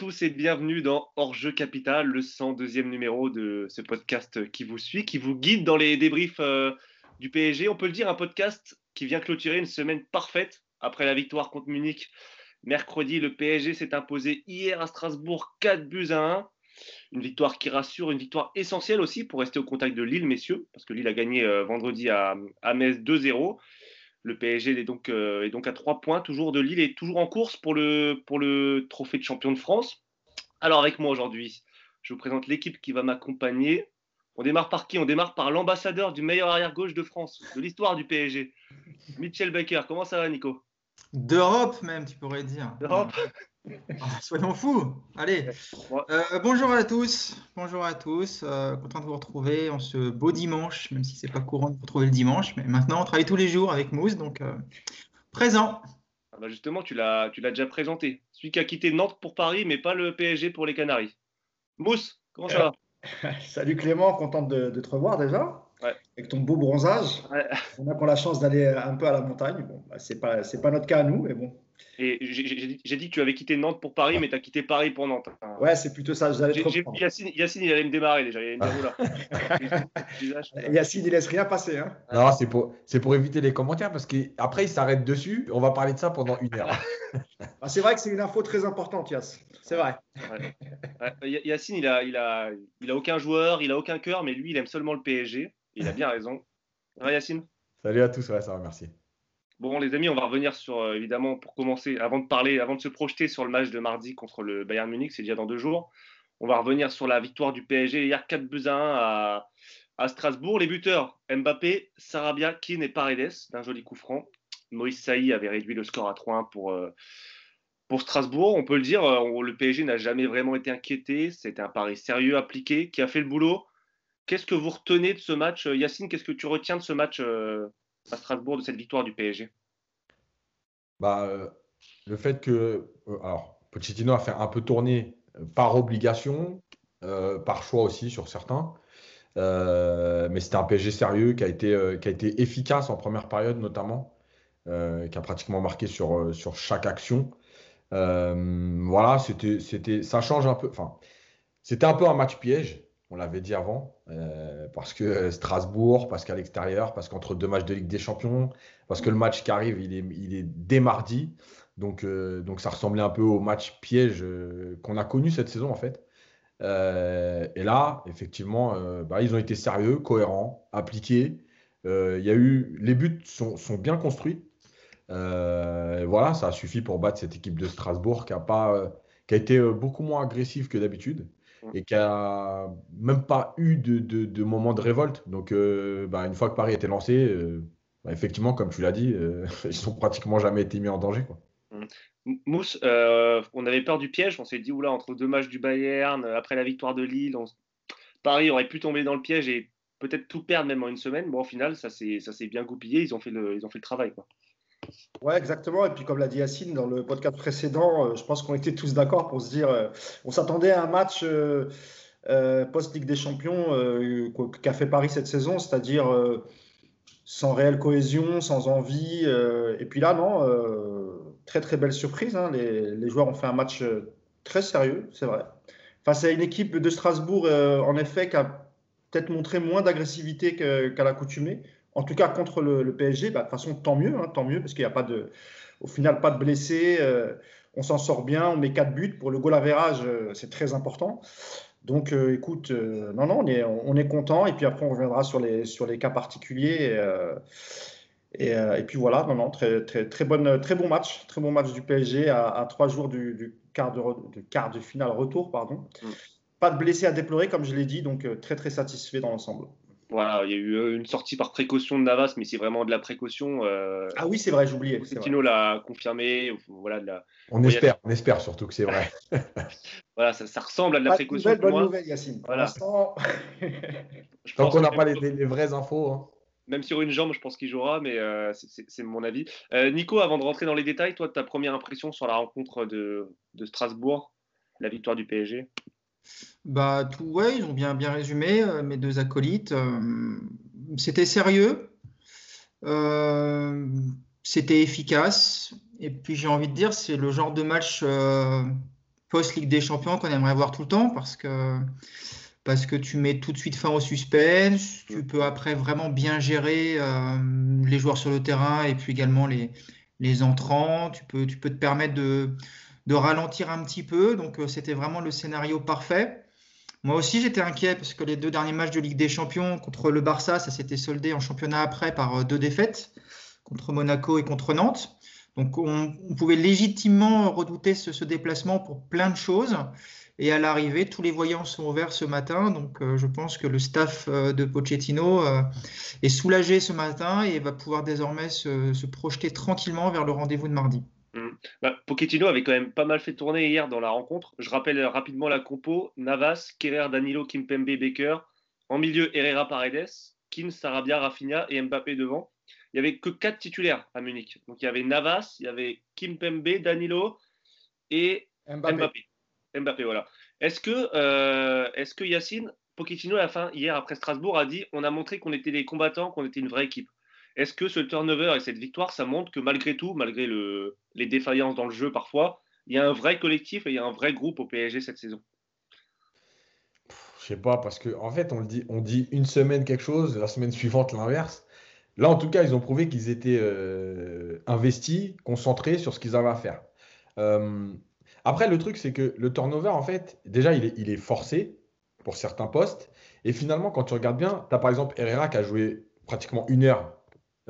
tous et bienvenue dans Hors-jeu Capital, le 102e numéro de ce podcast qui vous suit, qui vous guide dans les débriefs euh, du PSG. On peut le dire, un podcast qui vient clôturer une semaine parfaite après la victoire contre Munich. Mercredi, le PSG s'est imposé hier à Strasbourg 4 buts à 1. Une victoire qui rassure, une victoire essentielle aussi pour rester au contact de Lille, messieurs, parce que Lille a gagné euh, vendredi à, à Metz 2-0. Le PSG est donc, euh, est donc à 3 points, toujours de Lille, et toujours en course pour le, pour le trophée de champion de France. Alors avec moi aujourd'hui, je vous présente l'équipe qui va m'accompagner. On démarre par qui? On démarre par l'ambassadeur du meilleur arrière-gauche de France, de l'histoire du PSG. Mitchell Baker, comment ça va Nico? D'Europe même, tu pourrais dire. D'Europe? soyons fous. Allez. Euh, bonjour à tous. Bonjour à tous. Euh, content de vous retrouver en ce beau dimanche, même si c'est pas courant de vous retrouver le dimanche. Mais maintenant, on travaille tous les jours avec Mousse, donc euh, présent. Ah bah justement, tu l'as, tu l'as déjà présenté. Celui qui a quitté Nantes pour Paris, mais pas le PSG pour les Canaries. Mousse, comment ça va? Salut Clément, content de, de te revoir déjà. Avec ton beau bronzage. On a la chance d'aller un peu à la montagne. Bon, bah, c'est pas, c'est pas notre cas à nous, mais bon, j'ai dit que tu avais quitté Nantes pour Paris, mais tu as quitté Paris pour Nantes. Ouais, c'est plutôt ça. Yacine, Yacine, il allait me démarrer déjà. Il Yacine, il laisse rien passer. Hein. Non, c'est pour, pour éviter les commentaires parce qu'après, il s'arrête dessus. On va parler de ça pendant une heure. Ah, c'est vrai que c'est une info très importante, Yass. C'est vrai. Yacine, il a, il, a, il a aucun joueur, il a aucun cœur, mais lui, il aime seulement le PSG. Il a bien raison. Ouais, Yacine? Salut à tous, ouais, ça va, merci. Bon, les amis, on va revenir sur, euh, évidemment, pour commencer, avant de parler, avant de se projeter sur le match de mardi contre le Bayern Munich, c'est déjà dans deux jours. On va revenir sur la victoire du PSG hier 4 buts à 1 à, Strasbourg. Les buteurs, Mbappé, Sarabia, Keane et Paredes, d'un joli coup franc. Moïse Saï avait réduit le score à 3-1 pour, euh, pour Strasbourg. On peut le dire, euh, le PSG n'a jamais vraiment été inquiété. C'était un pari sérieux appliqué qui a fait le boulot. Qu'est-ce que vous retenez de ce match Yacine, qu'est-ce que tu retiens de ce match à Strasbourg de cette victoire du PSG bah, euh, Le fait que euh, alors, Pochettino a fait un peu tourner euh, par obligation, par choix aussi sur certains. mais c'était un PSG sérieux qui a, été, qui a été efficace en première période notamment, qui a pratiquement marqué sur, sur chaque action. voilà, c'était, ça change un peu. Enfin, c'était un peu un match piège on l'avait dit avant, euh, parce que Strasbourg, parce qu'à l'extérieur, parce qu'entre deux matchs de Ligue des Champions, parce que le match qui arrive, il est, dès mardi. Donc, euh, donc ça ressemblait un peu au match piège euh, qu'on a connu cette saison en fait. et là, effectivement, bah, ils ont été sérieux, cohérents, appliqués. Y a eu, les buts sont, sont bien construits. voilà, ça a suffi pour battre cette équipe de Strasbourg qui a, pas, qui a été beaucoup moins agressive que d'habitude. Mm. et qui a même pas eu de, de, moment de révolte. Donc, euh, bah, une fois que Paris était lancé, euh, bah, effectivement, comme tu l'as dit, euh, ils n'ont pratiquement jamais été mis en danger. Quoi. Mm. Mousse, on avait peur du piège. On s'est dit, oula, entre deux matchs du Bayern, après la victoire de Lille, Paris aurait pu tomber dans le piège et peut-être tout perdre même en une semaine. Bon, au final, ça s'est bien goupillé. Ils ont fait le, ils ont fait le travail. Quoi. Ouais, exactement. Et puis, comme l'a dit Yacine dans le podcast précédent, euh, je pense qu'on était tous d'accord pour se dire euh, on s'attendait à un match euh, post-Ligue des Champions qu'a fait Paris cette saison, c'est-à-dire sans réelle cohésion, sans envie. et puis là, non, très très belle surprise. Hein. Les, les, joueurs ont fait un match très sérieux, c'est vrai. Face à une équipe de Strasbourg, en effet, qui a peut-être montré moins d'agressivité qu'à l'accoutumée en tout cas contre le, PSG, bah, de toute façon, tant mieux, hein, tant mieux, parce qu'il n'y a pas de, au final, pas de blessés. Euh, on s'en sort bien, on met 4 buts. Pour le goal à verrage, euh, c'est très important. Donc, euh, écoute, non, non, on est, on est content. Et puis après, on reviendra sur les, sur les cas particuliers. Et, et, puis voilà, non, non, très, très, très, bonne, très bon match, très bon match du PSG à, trois jours du, quart de, quart de finale retour, pardon. Mm. Pas de blessés à déplorer, comme je l'ai dit, donc très, très satisfait dans l'ensemble. Voilà, il y a eu euh, une sortie par précaution de Navas, mais c'est vraiment de la précaution. Euh, ah oui, c'est vrai, j'oubliais. Pochettino l'a confirmé. Voilà, la... On espère, on espère surtout que c'est vrai. voilà, ça, ressemble à de la précaution. Nouvelle, bonne nouvelle, Yacine. Voilà. Tant qu'on n'a pas les, vraies infos. Hein. Même sur une jambe, je pense qu'il jouera, mais euh, c'est mon avis. Nico, avant de rentrer dans les détails, toi, ta première impression sur la rencontre de, de Strasbourg, la victoire du PSG bah, tout, ouais, ils ont bien, bien résumé, euh, mes deux acolytes. Euh, c'était sérieux, euh, c'était efficace, et puis j'ai envie de dire, c'est le genre de match post-Ligue des Champions qu'on aimerait voir tout le temps parce que, parce que tu mets tout de suite fin au suspense, tu peux après vraiment bien gérer les joueurs sur le terrain et puis également les, les entrants, tu peux, tu peux te permettre de, de ralentir un petit peu, donc euh, c'était vraiment le scénario parfait. Moi aussi, j'étais inquiet parce que les deux derniers matchs de Ligue des Champions contre le Barça, ça s'était soldé en championnat après par euh, deux défaites contre Monaco et contre Nantes. Donc, on, pouvait légitimement redouter ce, déplacement pour plein de choses. Et à l'arrivée, tous les voyants sont ouverts ce matin. Donc, euh, je pense que le staff de Pochettino est soulagé ce matin et va pouvoir désormais se projeter tranquillement vers le rendez-vous de mardi. Bah, Pochettino avait quand même pas mal fait tourner hier dans la rencontre. Je rappelle rapidement la compo Navas, Kerrer, Danilo, Kimpembe, Baker. En milieu, Herrera, Paredes, Kim, Sarabia, Rafinha et Mbappé devant. Il n'y avait que quatre titulaires à Munich. Donc il y avait Navas, il y avait Kimpembe, Danilo et Mbappé. Mbappé, voilà. Est-ce que, euh, est-ce que Yacine, Pochettino, à la fin, hier après Strasbourg, a dit on a montré qu'on était des combattants, qu'on était une vraie équipe? Est-ce que ce turnover et cette victoire, ça montre que malgré tout, malgré les défaillances dans le jeu parfois, il y a un vrai collectif et il y a un vrai groupe au PSG cette saison? Je sais pas, parce qu'en en fait, on, le dit, on dit une semaine quelque chose, la semaine suivante l'inverse. Là, en tout cas, ils ont prouvé qu'ils étaient euh, investis, concentrés sur ce qu'ils avaient à faire. Euh, après, le truc, c'est que le turnover, en fait, déjà, il est, il est forcé pour certains postes. Et finalement, quand tu regardes bien, tu as par exemple Herrera qui a joué pratiquement une heure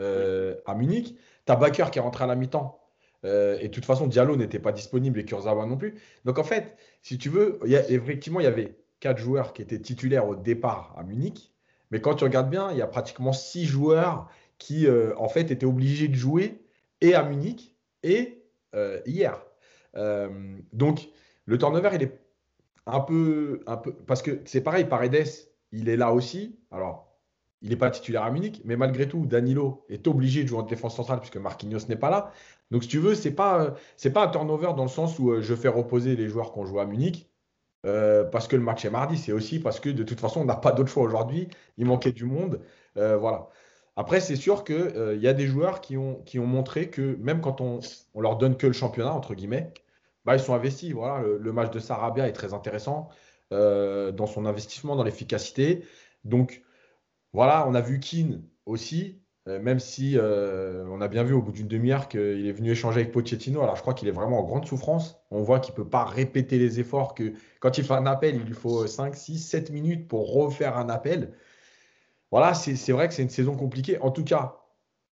euh, à Munich. Tu as Bakker qui est rentré à la mi-temps. Euh, et de toute façon, Diallo n'était pas disponible et Kurzawa non plus. Donc en fait, si tu veux, effectivement, il y avait quatre joueurs qui étaient titulaires au départ à Munich. Mais quand tu regardes bien, il y a pratiquement six joueurs qui, euh, en fait, étaient obligés de jouer et à Munich et hier. donc, le turnover, il est un peu, un peu parce que c'est pareil, Paredes, il est là aussi. Alors, il n'est pas titulaire à Munich, mais malgré tout, Danilo est obligé de jouer en défense centrale puisque Marquinhos n'est pas là. Donc, si tu veux, ce n'est pas, pas un turnover dans le sens où euh, je fais reposer les joueurs qui ont joué à Munich euh, parce que le match est mardi. C'est aussi parce que de toute façon, on n'a pas d'autre choix aujourd'hui. Il manquait du monde. Euh, voilà. Après, c'est sûr qu'il y a des joueurs qui ont, qui ont montré que même quand on, on leur donne que le championnat, entre guillemets, bah, ils sont investis. Voilà, le, le match de Sarabia est très intéressant dans son investissement, dans l'efficacité. Donc, voilà, on a vu Keane aussi, euh, même si euh, on a bien vu au bout d'une demi-heure qu'il est venu échanger avec Pochettino. Alors je crois qu'il est vraiment en grande souffrance. On voit qu'il ne peut pas répéter les efforts, que quand il fait un appel, il lui faut 5, 6, 7 minutes pour refaire un appel. Voilà, c'est vrai que c'est une saison compliquée. En tout cas,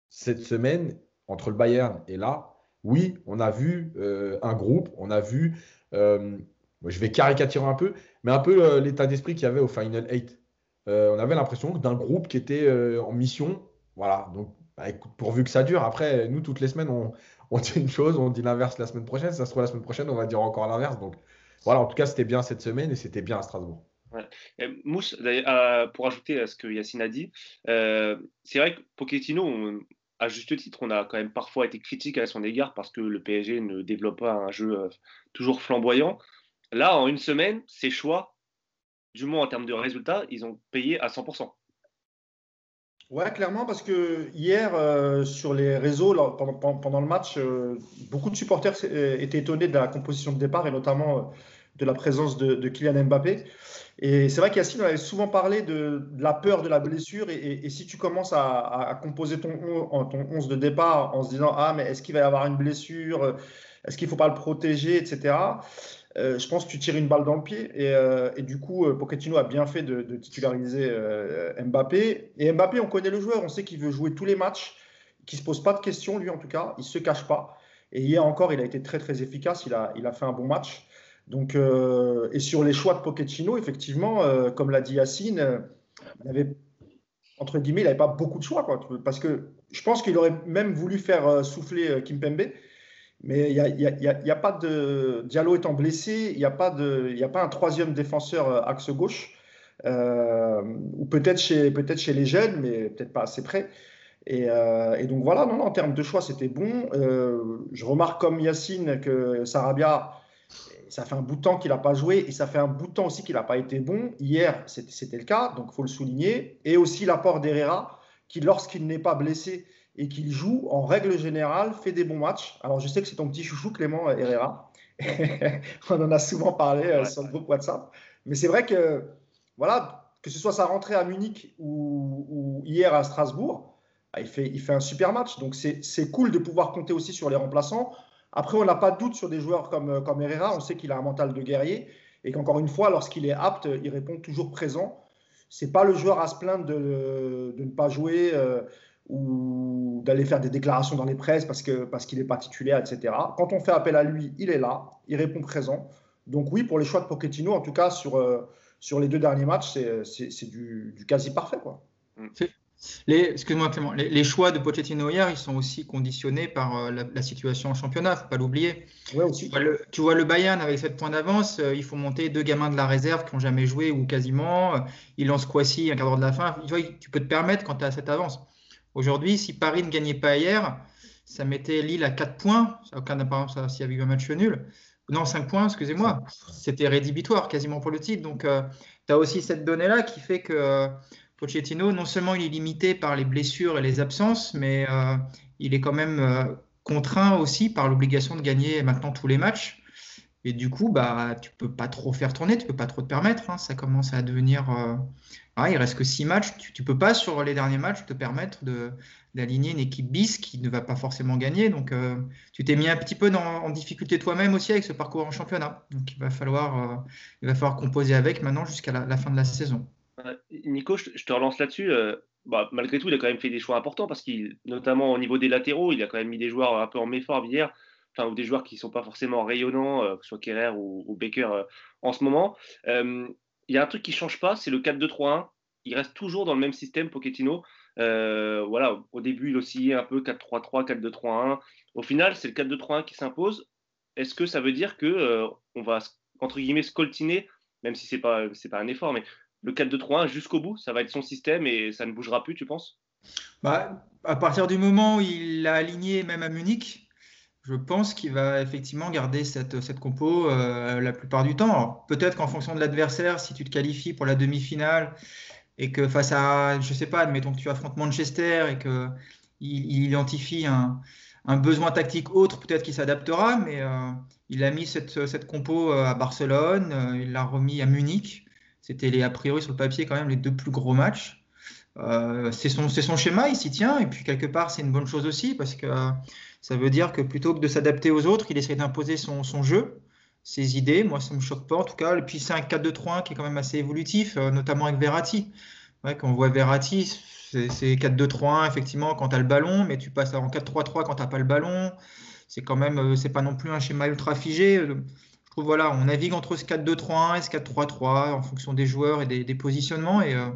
cette semaine, entre le Bayern et là, oui, on a vu euh, un groupe, on a vu, je vais caricaturer un peu, mais un peu l'état d'esprit qu'il y avait au Final 8. Euh, on avait l'impression d'un groupe qui était euh, en mission. Voilà, donc bah, pourvu que ça dure. Après, nous, toutes les semaines, on, dit une chose, on dit l'inverse la semaine prochaine. ça se trouve, la semaine prochaine, on va dire encore l'inverse. Donc voilà, en tout cas, c'était bien cette semaine et c'était bien à Strasbourg. Mousse, euh, pour ajouter à ce que Yacine a dit, c'est vrai que Pochettino, à juste titre, on a quand même parfois été critique à son égard parce que le PSG ne développe pas un jeu toujours flamboyant. Là, en une semaine, ses choix du moins en termes de résultats, ils ont payé à 100%. Ouais, clairement, parce que hier, euh, sur les réseaux, pendant, le match, euh, beaucoup de supporters euh, étaient étonnés de la composition de départ et notamment de la présence de, Kylian Mbappé. Et c'est vrai qu'Yacine avait souvent parlé de, la peur de la blessure. Et, si tu commences à, composer ton, ton 11 de départ en se disant Ah, mais est-ce qu'il va y avoir une blessure? Est-ce qu'il ne faut pas le protéger, etc. Euh, je pense que tu tires une balle dans le pied. Et, euh, du coup, euh, Pochettino a bien fait de, titulariser Mbappé. Et Mbappé, on connaît le joueur, on sait qu'il veut jouer tous les matchs, qu'il ne se pose pas de questions, lui en tout cas, il ne se cache pas. Et hier encore, il a été très très efficace, il a, il a fait un bon match. Donc, et sur les choix de Pochettino, effectivement, comme l'a dit Yacine, il avait, entre guillemets, il n'avait pas beaucoup de choix. Quoi, parce que je pense qu'il aurait même voulu faire souffler Kimpembe. Mais il n'y a, y a, pas de. Diallo étant blessé, il n'y a, pas de, y a pas un troisième défenseur euh, axe gauche. Euh, ou peut-être chez, peut chez les jeunes, mais peut-être pas assez près. Et, euh, donc voilà, non, non, en termes de choix, c'était bon. je remarque comme Yacine que Sarabia, ça fait un bout de temps qu'il n'a pas joué et ça fait un bout de temps aussi qu'il n'a pas été bon. Hier, c'était le cas, donc il faut le souligner. Et aussi l'apport d'Herrera, qui, lorsqu'il n'est pas blessé, et qu'il joue en règle générale, fait des bons matchs. Alors je sais que c'est ton petit chouchou Clément Herrera, on en a souvent parlé sur le groupe WhatsApp. Mais c'est vrai que, voilà, que ce soit sa rentrée à Munich ou, hier à Strasbourg, bah, il fait, il fait un super match. Donc c'est cool de pouvoir compter aussi sur les remplaçants. Après, on n'a pas de doute sur des joueurs comme, comme Herrera. On sait qu'il a un mental de guerrier et qu'encore une fois, lorsqu'il est apte, il répond toujours présent. C'est pas le joueur à se plaindre de, de ne pas jouer euh, ou d'aller faire des déclarations dans les presses parce qu'il parce qu'il n'est pas titulaire, etc. Quand on fait appel à lui, il est là, il répond présent. Donc oui, pour les choix de Pochettino, en tout cas sur, euh, sur les deux derniers matchs, c'est du, du, quasi parfait. Quoi. Les, excuse-moi Clément, les, choix de Pochettino hier, ils sont aussi conditionnés par euh, la, situation en championnat, faut pas l'oublier. Ouais. Tu, vois le, Bayern avec 7 points d'avance, euh, il faut monter deux gamins de la réserve qui n'ont jamais joué ou quasiment. Il lance Kwasi un quart d'heure de la fin. Tu, vois, tu peux te permettre quand tu as cette avance. Aujourd'hui, si Paris ne gagnait pas hier, ça mettait Lille à 4 points. Aucun apparence s'il y avait eu un match nul. Non, 5 points, excusez-moi. C'était rédhibitoire quasiment pour le titre. Donc, tu as aussi cette donnée-là qui fait que Pochettino, non seulement il est limité par les blessures et les absences, mais euh, il est quand même euh, contraint aussi par l'obligation de gagner maintenant tous les matchs. Et du coup, bah, tu peux pas trop faire tourner, tu peux pas trop te permettre. Hein. ça commence à devenir. Euh... Ah, il reste que six matchs. Tu, ne peux pas sur les derniers matchs te permettre d'aligner une équipe bis qui ne va pas forcément gagner. Donc, euh, tu t'es mis un petit peu en difficulté toi-même aussi avec ce parcours en championnat. Donc, il va falloir, il va falloir composer avec maintenant jusqu'à la fin de la saison. Nico, je te relance là-dessus. Euh, bah, malgré tout, il a quand même fait des choix importants parce qu'il, notamment au niveau des latéraux, il a quand même mis des joueurs un peu en méforme hier, ou des joueurs qui ne sont pas forcément rayonnants, euh, que ce soit Kerrer ou, Baker euh, en ce moment. il y a un truc qui ne change pas, c'est le 4-2-3-1. Il reste toujours dans le même système, Pochettino. voilà, au début, il oscillait un peu 4-3-3, 4-2-3-1. Au final, c'est le 4-2-3-1 qui s'impose. Est-ce que ça veut dire que on va entre guillemets scoltiner, même si c'est pas c'est pas un effort, mais le 4-2-3-1 jusqu'au bout Ça va être son système et ça ne bougera plus, tu penses? Bah, À partir du moment où il l'a aligné même à Munich, je pense qu'il va effectivement garder cette, cette compo euh, la plupart du temps. Peut-être qu'en fonction de l'adversaire, si tu te qualifies pour la demi-finale et que face à, je sais pas, admettons que tu affrontes Manchester et qu'il il identifie un, besoin tactique autre, peut-être qu'il s'adaptera, mais euh, il a mis cette, cette compo euh, à Barcelone, il l'a remis à Munich. C'était les, a priori sur le papier quand même les deux plus gros matchs. C'est son, son, schéma, il s'y tient, et puis quelque part c'est une bonne chose aussi, parce que ça veut dire que plutôt que de s'adapter aux autres, il essaie d'imposer son, jeu, ses idées. Moi, ça me choque pas en tout cas. Et puis c'est un 4-2-3-1 qui est quand même assez évolutif, euh, notamment avec Verratti. quand on voit Verratti, c'est 4-2-3-1 effectivement quand tu as le ballon, mais tu passes en 4-3-3 quand tu n'as pas le ballon. C'est quand même, euh, c'est pas non plus un schéma ultra figé voilà, on navigue entre ce 4-2-3-1 et ce 4-3-3 en fonction des joueurs et des, positionnements. Et euh,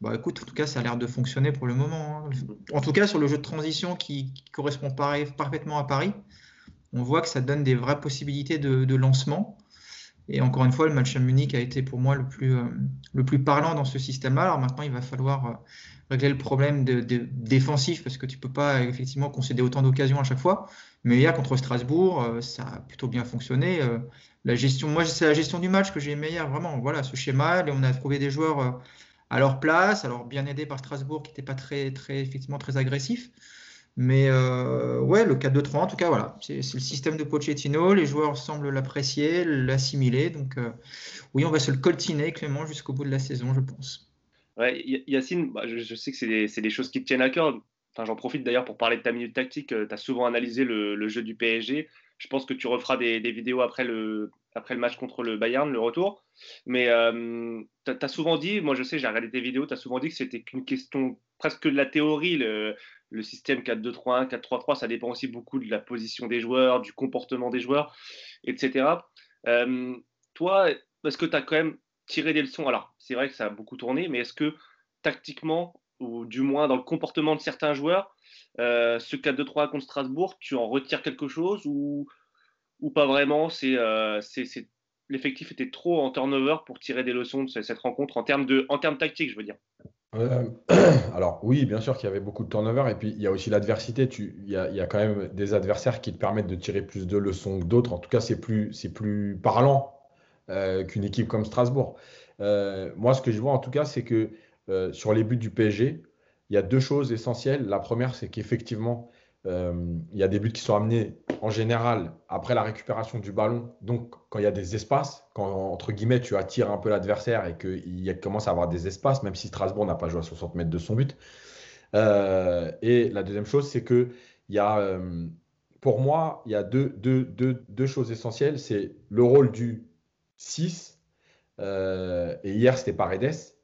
bah, écoute, en tout cas, ça a l'air de fonctionner pour le moment. Hein. En tout cas, sur le jeu de transition qui, correspond parfaitement à Paris, on voit que ça donne des vraies possibilités de, lancement. Et encore une fois, le match à Munich a été pour moi le plus, euh, le plus parlant dans ce système-là. Alors maintenant, il va falloir euh, régler le problème de, défensif parce que tu peux pas effectivement concéder autant d'occasions à chaque fois. Mais hier contre Strasbourg, euh, ça a plutôt bien fonctionné. La gestion, moi, c'est la gestion du match que j'ai aimé hier, vraiment. Voilà, ce schéma, et on a trouvé des joueurs à leur place, alors bien aidés par Strasbourg qui n'était pas très, très, effectivement très agressif. Mais ouais, le 4-2-3, en tout cas, voilà, c'est le système de Pochettino. Les joueurs semblent l'apprécier, l'assimiler. Donc, oui, on va se le coltiner, Clément, jusqu'au bout de la saison, je pense. Ouais, Yacine, bah, je, sais que c'est des, des, choses qui te tiennent à cœur. Enfin, j'en profite d'ailleurs pour parler de ta minute tactique. Euh, tu as souvent analysé le, jeu du PSG. Je pense que tu referas des, vidéos après le, après le match contre le Bayern, le retour. Mais euh, tu as, souvent dit, moi je sais, j'ai regardé tes vidéos, tu as souvent dit que c'était qu'une question presque de la théorie. Le, système 4-2-3-1, 4-3-3, ça dépend aussi beaucoup de la position des joueurs, du comportement des joueurs, etc. Euh, toi, est-ce que tu as quand même tiré des leçons? Alors, c'est vrai que ça a beaucoup tourné, mais est-ce que tactiquement, ou du moins dans le comportement de certains joueurs, euh, ce 4-2-3 contre Strasbourg, tu en retires quelque chose ou, ou pas vraiment? C'est euh, l'effectif était trop en turnover pour tirer des leçons de cette rencontre en termes de en termes tactiques, je veux dire. Euh, alors oui, bien sûr qu'il y avait beaucoup de turnover et puis il y a aussi l'adversité. Il y, a, y a quand même des adversaires qui te permettent de tirer plus de leçons que d'autres. En tout cas, c'est plus, plus parlant qu'une équipe comme Strasbourg. moi, ce que je vois en tout cas, c'est que euh, sur les buts du PSG, il y a deux choses essentielles. La première, c'est qu'effectivement, il y a des buts qui sont amenés en général après la récupération du ballon. Donc, quand il y a des espaces, quand entre guillemets tu attires un peu l'adversaire et qu'il commence à avoir des espaces, même si Strasbourg n'a pas joué à 60 mètres de son but. et la deuxième chose, c'est que pour moi, il y a deux, deux choses essentielles. C'est le rôle du 6, et hier c'était Paredes.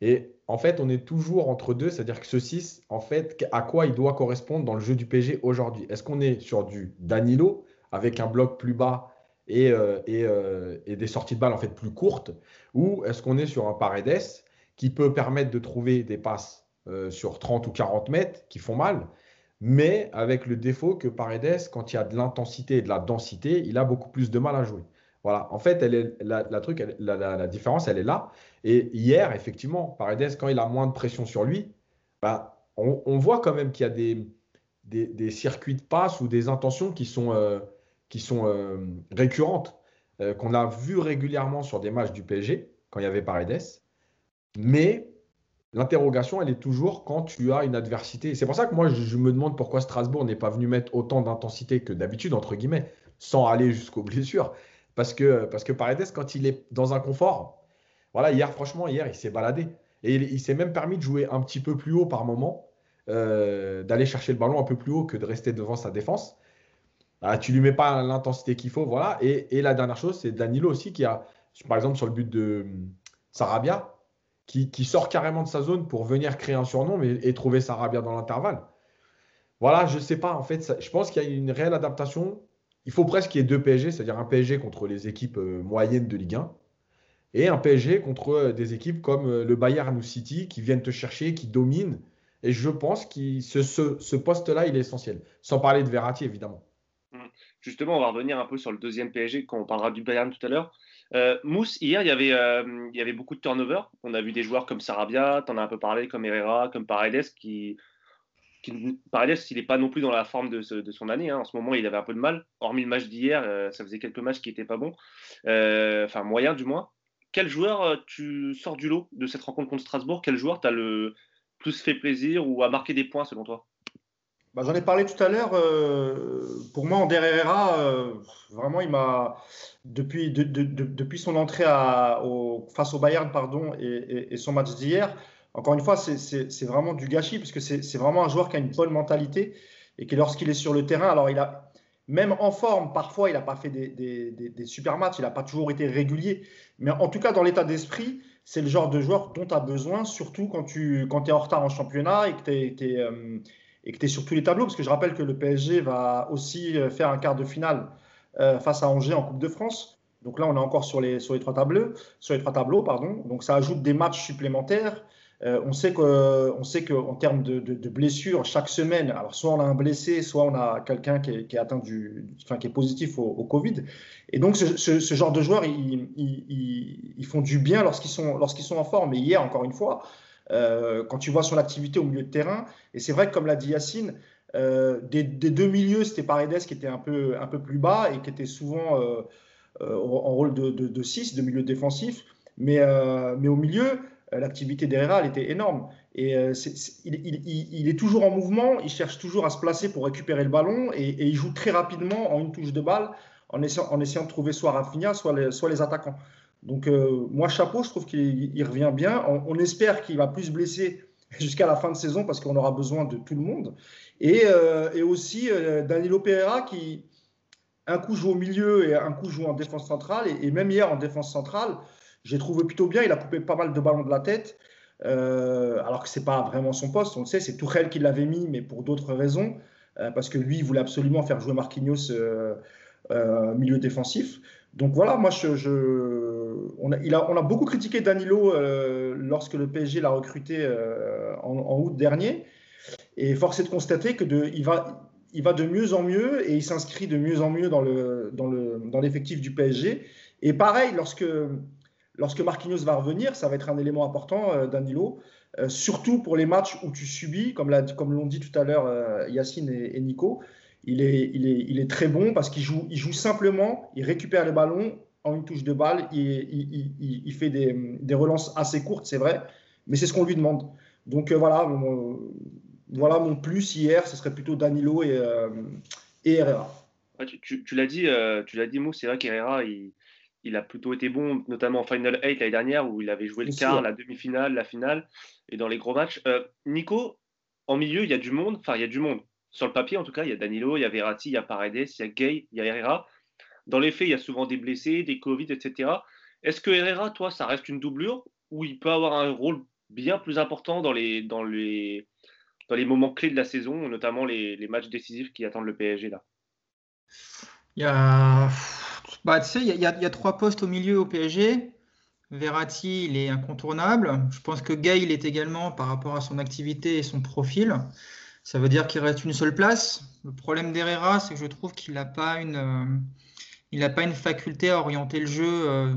Et en fait, on est toujours entre deux, c'est-à-dire que ce 6, en fait, à quoi il doit correspondre dans le jeu du PG aujourd'hui? Est-ce qu'on est sur du Danilo avec un bloc plus bas et, euh, euh, et, des sorties de balles en fait plus courtes? Ou est-ce qu'on est sur un Paredes qui peut permettre de trouver des passes euh, sur 30 ou 40 mètres qui font mal, mais avec le défaut que Paredes, quand il y a de l'intensité et de la densité, il a beaucoup plus de mal à jouer? Voilà, en fait, la, truc, la, différence, elle est là. Et hier, effectivement, Paredes, quand il a moins de pression sur lui, bah, on, voit quand même qu'il y a des, circuits de passe ou des intentions qui sont, euh, euh, récurrentes, euh, qu'on a vu régulièrement sur des matchs du PSG, quand il y avait Paredes. Mais l'interrogation, elle est toujours quand tu as une adversité. C'est pour ça que moi, je me demande pourquoi Strasbourg n'est pas venu mettre autant d'intensité que d'habitude, entre guillemets, sans aller jusqu'aux blessures. Parce que, parce que Paredes, quand il est dans un confort, voilà, hier, franchement, hier, il s'est baladé. Et il, s'est même permis de jouer un petit peu plus haut par moment, euh, d'aller chercher le ballon un peu plus haut que de rester devant sa défense. Ah, tu lui mets pas l'intensité qu'il faut, voilà. Et, la dernière chose, c'est Danilo aussi qui a, par exemple, sur le but de Sarabia, qui, sort carrément de sa zone pour venir créer un surnom et, trouver Sarabia dans l'intervalle. Voilà, je ne sais pas. En fait, je pense qu'il y a une réelle adaptation il faut presque qu'il y ait deux PSG, c'est-à-dire un PSG contre les équipes euh, moyennes de Ligue 1 et un PSG contre euh, des équipes comme euh, le Bayern ou City qui viennent te chercher, qui dominent. Et je pense que ce, poste-là, il est essentiel. Sans parler de Verratti, évidemment. Mmh. Justement, on va revenir un peu sur le deuxième PSG quand on parlera du Bayern tout à l'heure. Mousse, hier, il y, avait, beaucoup de turnover. On a vu des joueurs comme Sarabia, tu en as un peu parlé, comme Herrera, comme Paredes, qui, Paredes, il n'est pas non plus dans la forme de, son année. Hein. En ce moment, il avait un peu de mal. Hormis le match d'hier, euh, ça faisait quelques matchs qui n'étaient pas bons. Euh, enfin, moyen du moins. Quel joueur euh, tu sors du lot de cette rencontre contre Strasbourg? Quel joueur t'a le plus fait plaisir ou a marqué des points selon toi? Bah, J'en ai parlé tout à l'heure. pour moi, Ander Herrera, vraiment, il m'a depuis, depuis son entrée face au Bayern pardon, et son match d'hier, encore une fois, c'est vraiment du gâchis, parce que c'est vraiment un joueur qui a une bonne mentalité et qui, lorsqu'il est sur le terrain, alors il a, même en forme, parfois, il n'a pas fait des, super matchs, il n'a pas toujours été régulier. Mais en tout cas, dans l'état d'esprit, c'est le genre de joueur dont tu as besoin, surtout quand tu quand es en retard en championnat et que tu es, es, sur tous les tableaux. Parce que je rappelle que le PSG va aussi euh, faire un quart de finale euh, face à Angers en Coupe de France. Donc là, on est encore sur les, sur les, trois, tableaux, sur les trois tableaux. Pardon. Donc ça ajoute des matchs supplémentaires. Euh, on sait qu'en termes de, blessures, chaque semaine, alors soit on a un blessé, soit on a quelqu'un qui, est atteint du, enfin, qui est positif au, Covid. Et donc ce, genre de joueurs, ils, font du bien lorsqu'ils sont, sont en forme. Et hier, encore une fois, euh, quand tu vois son activité au milieu de terrain, et c'est vrai que comme l'a dit Yacine, euh, des, deux milieux, c'était Paredes qui était un peu, un peu plus bas et qui était souvent en rôle de 6, de, milieu défensif. Mais, mais au milieu, euh, l'activité d'Herrera, elle était énorme. Et euh, il, est toujours en mouvement, il cherche toujours à se placer pour récupérer le ballon et, il joue très rapidement en une touche de balle en essayant, de trouver soit Rafinha, soit les, attaquants. Donc, euh, moi, chapeau, je trouve qu'il revient bien. On, espère qu'il va plus se blesser jusqu'à la fin de saison parce qu'on aura besoin de tout le monde. Et, aussi Danilo Pereira qui, un coup, joue au milieu et un coup, joue en défense centrale. Et même hier, en défense centrale, j'ai trouvé plutôt bien. Il a coupé pas mal de ballons de la tête, euh, alors que c'est pas vraiment son poste. On le sait, c'est Tourelle qui l'avait mis, mais pour d'autres raisons, euh, parce que lui, il voulait absolument faire jouer Marquinhos euh, milieu défensif. Donc voilà, moi, je, on, a, il a, on, a, beaucoup critiqué Danilo lorsque le PSG l'a recruté en, août dernier. Et force est de constater que il va, il va de mieux en mieux et il s'inscrit de mieux en mieux dans le dans le dans l'effectif du PSG. Et pareil, lorsque lorsque Marquinhos va revenir, ça va être un élément important, euh, Danilo, euh, surtout pour les matchs où tu subis, comme l'ont dit tout à l'heure euh, Yacine et, Nico. Il est, très bon parce qu'il joue, simplement, il récupère les ballons en une touche de balle, il, fait des, relances assez courtes, c'est vrai, mais c'est ce qu'on lui demande. Donc voilà, voilà, mon plus hier, ce serait plutôt Danilo et, Herrera. tu, l'as dit, tu l'as dit, Mousse, c'est vrai qu'Herrera, il, il, a plutôt été bon, notamment en Final 8 l'année dernière, où il avait joué le quart, la demi-finale, la finale, et dans les gros matchs. Nico, en milieu, il y a du monde, enfin, il y a du monde. Sur le papier, en tout cas, il y a Danilo, il y a Verratti, il y a Paredes, il y a Gay, il y a Herrera. Dans les faits, il y a souvent des blessés, des Covid, etc. Est-ce que Herrera, toi, ça reste une doublure ou il peut avoir un rôle bien plus important dans les, dans les, dans les moments clés de la saison, notamment les, les matchs décisifs qui attendent le PSG là? Il y a, bah, tu sais, il y, a, trois postes au milieu au PSG. Verratti, il est incontournable. Je pense que Gay, il est également par rapport à son activité et son profil. Ça veut dire qu'il reste une seule place. Le problème d'Herrera, c'est que je trouve qu'il n'a pas une, euh, pas une faculté à orienter le jeu euh,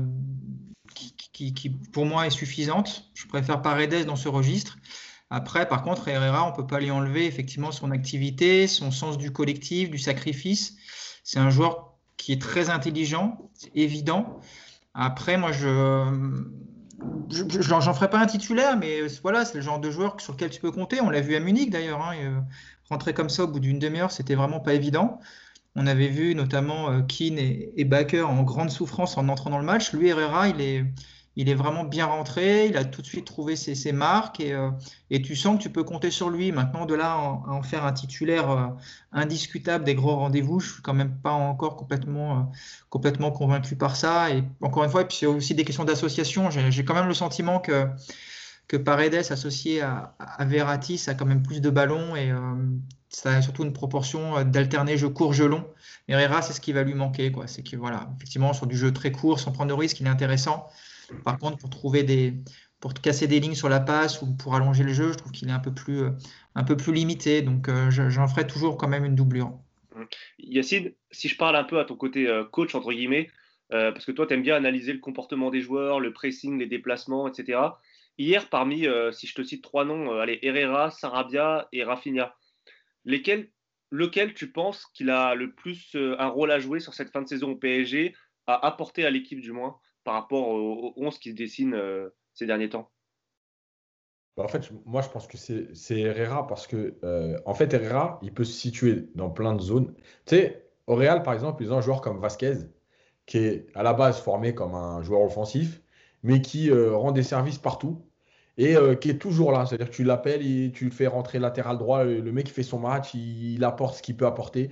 qui, pour moi, est suffisante. Je préfère Paredes dans ce registre. Après, par contre, Herrera, on ne peut pas lui enlever effectivement son activité, son sens du collectif, du sacrifice. C'est un joueur qui est très intelligent, évident. Après, moi, je j'en ferai pas un titulaire, mais voilà, c'est le genre de joueur sur lequel tu peux compter. On l'a vu à Munich d'ailleurs. Hein, euh, rentrer comme ça au bout d'une demi-heure, c'était vraiment pas évident. On avait vu notamment euh, Keane et, et, Baker en grande souffrance en entrant dans le match. Lui, Herrera, il est, il est vraiment bien rentré. Il a tout de suite trouvé ses, marques et, euh, et, tu sens que tu peux compter sur lui. Maintenant, de là à en, faire un titulaire euh, indiscutable des gros rendez-vous, je suis quand même pas encore complètement, complètement convaincu par ça. Et encore une fois, c'est aussi des questions d'association. J'ai quand même le sentiment que que Paredes associé à, à ça a quand même plus de ballons et ça a surtout une proportion euh, d'alterner jeu court, jeu long. Herrera, c'est ce qui va lui manquer. C'est que, voilà, effectivement, sur du jeu très court, sans prendre de risque, il est intéressant. Par contre, pour trouver des, pour casser des lignes sur la passe ou pour allonger le jeu, je trouve qu'il est un peu plus, euh, un peu plus limité. Donc, euh, j'en ferai toujours quand même une doublure. Yacine, si je parle un peu à ton côté coach, entre guillemets, parce que toi, tu aimes bien analyser le comportement des joueurs, le pressing, les déplacements, etc. Hier, parmi, si je te cite trois noms, allez, Herrera, Sarabia et Rafinha, lesquels, lequel tu penses qu'il a le plus euh, un rôle à jouer sur cette fin de saison au PSG, à apporter à l'équipe du moins, par rapport aux 11 qui se dessinent euh, ces derniers temps bah, en fait, moi, je pense que c'est Herrera parce que, euh, en fait, Herrera, il peut se situer dans plein de zones. Tu sais, au Real, par exemple, ils ont un joueur comme Vasquez, qui est à la base formé comme un joueur offensif, mais qui rend des services partout et euh, qui est toujours là. C'est-à-dire que tu l'appelles, tu le fais rentrer latéral droit, le, mec fait son match, il, apporte ce qu'il peut apporter.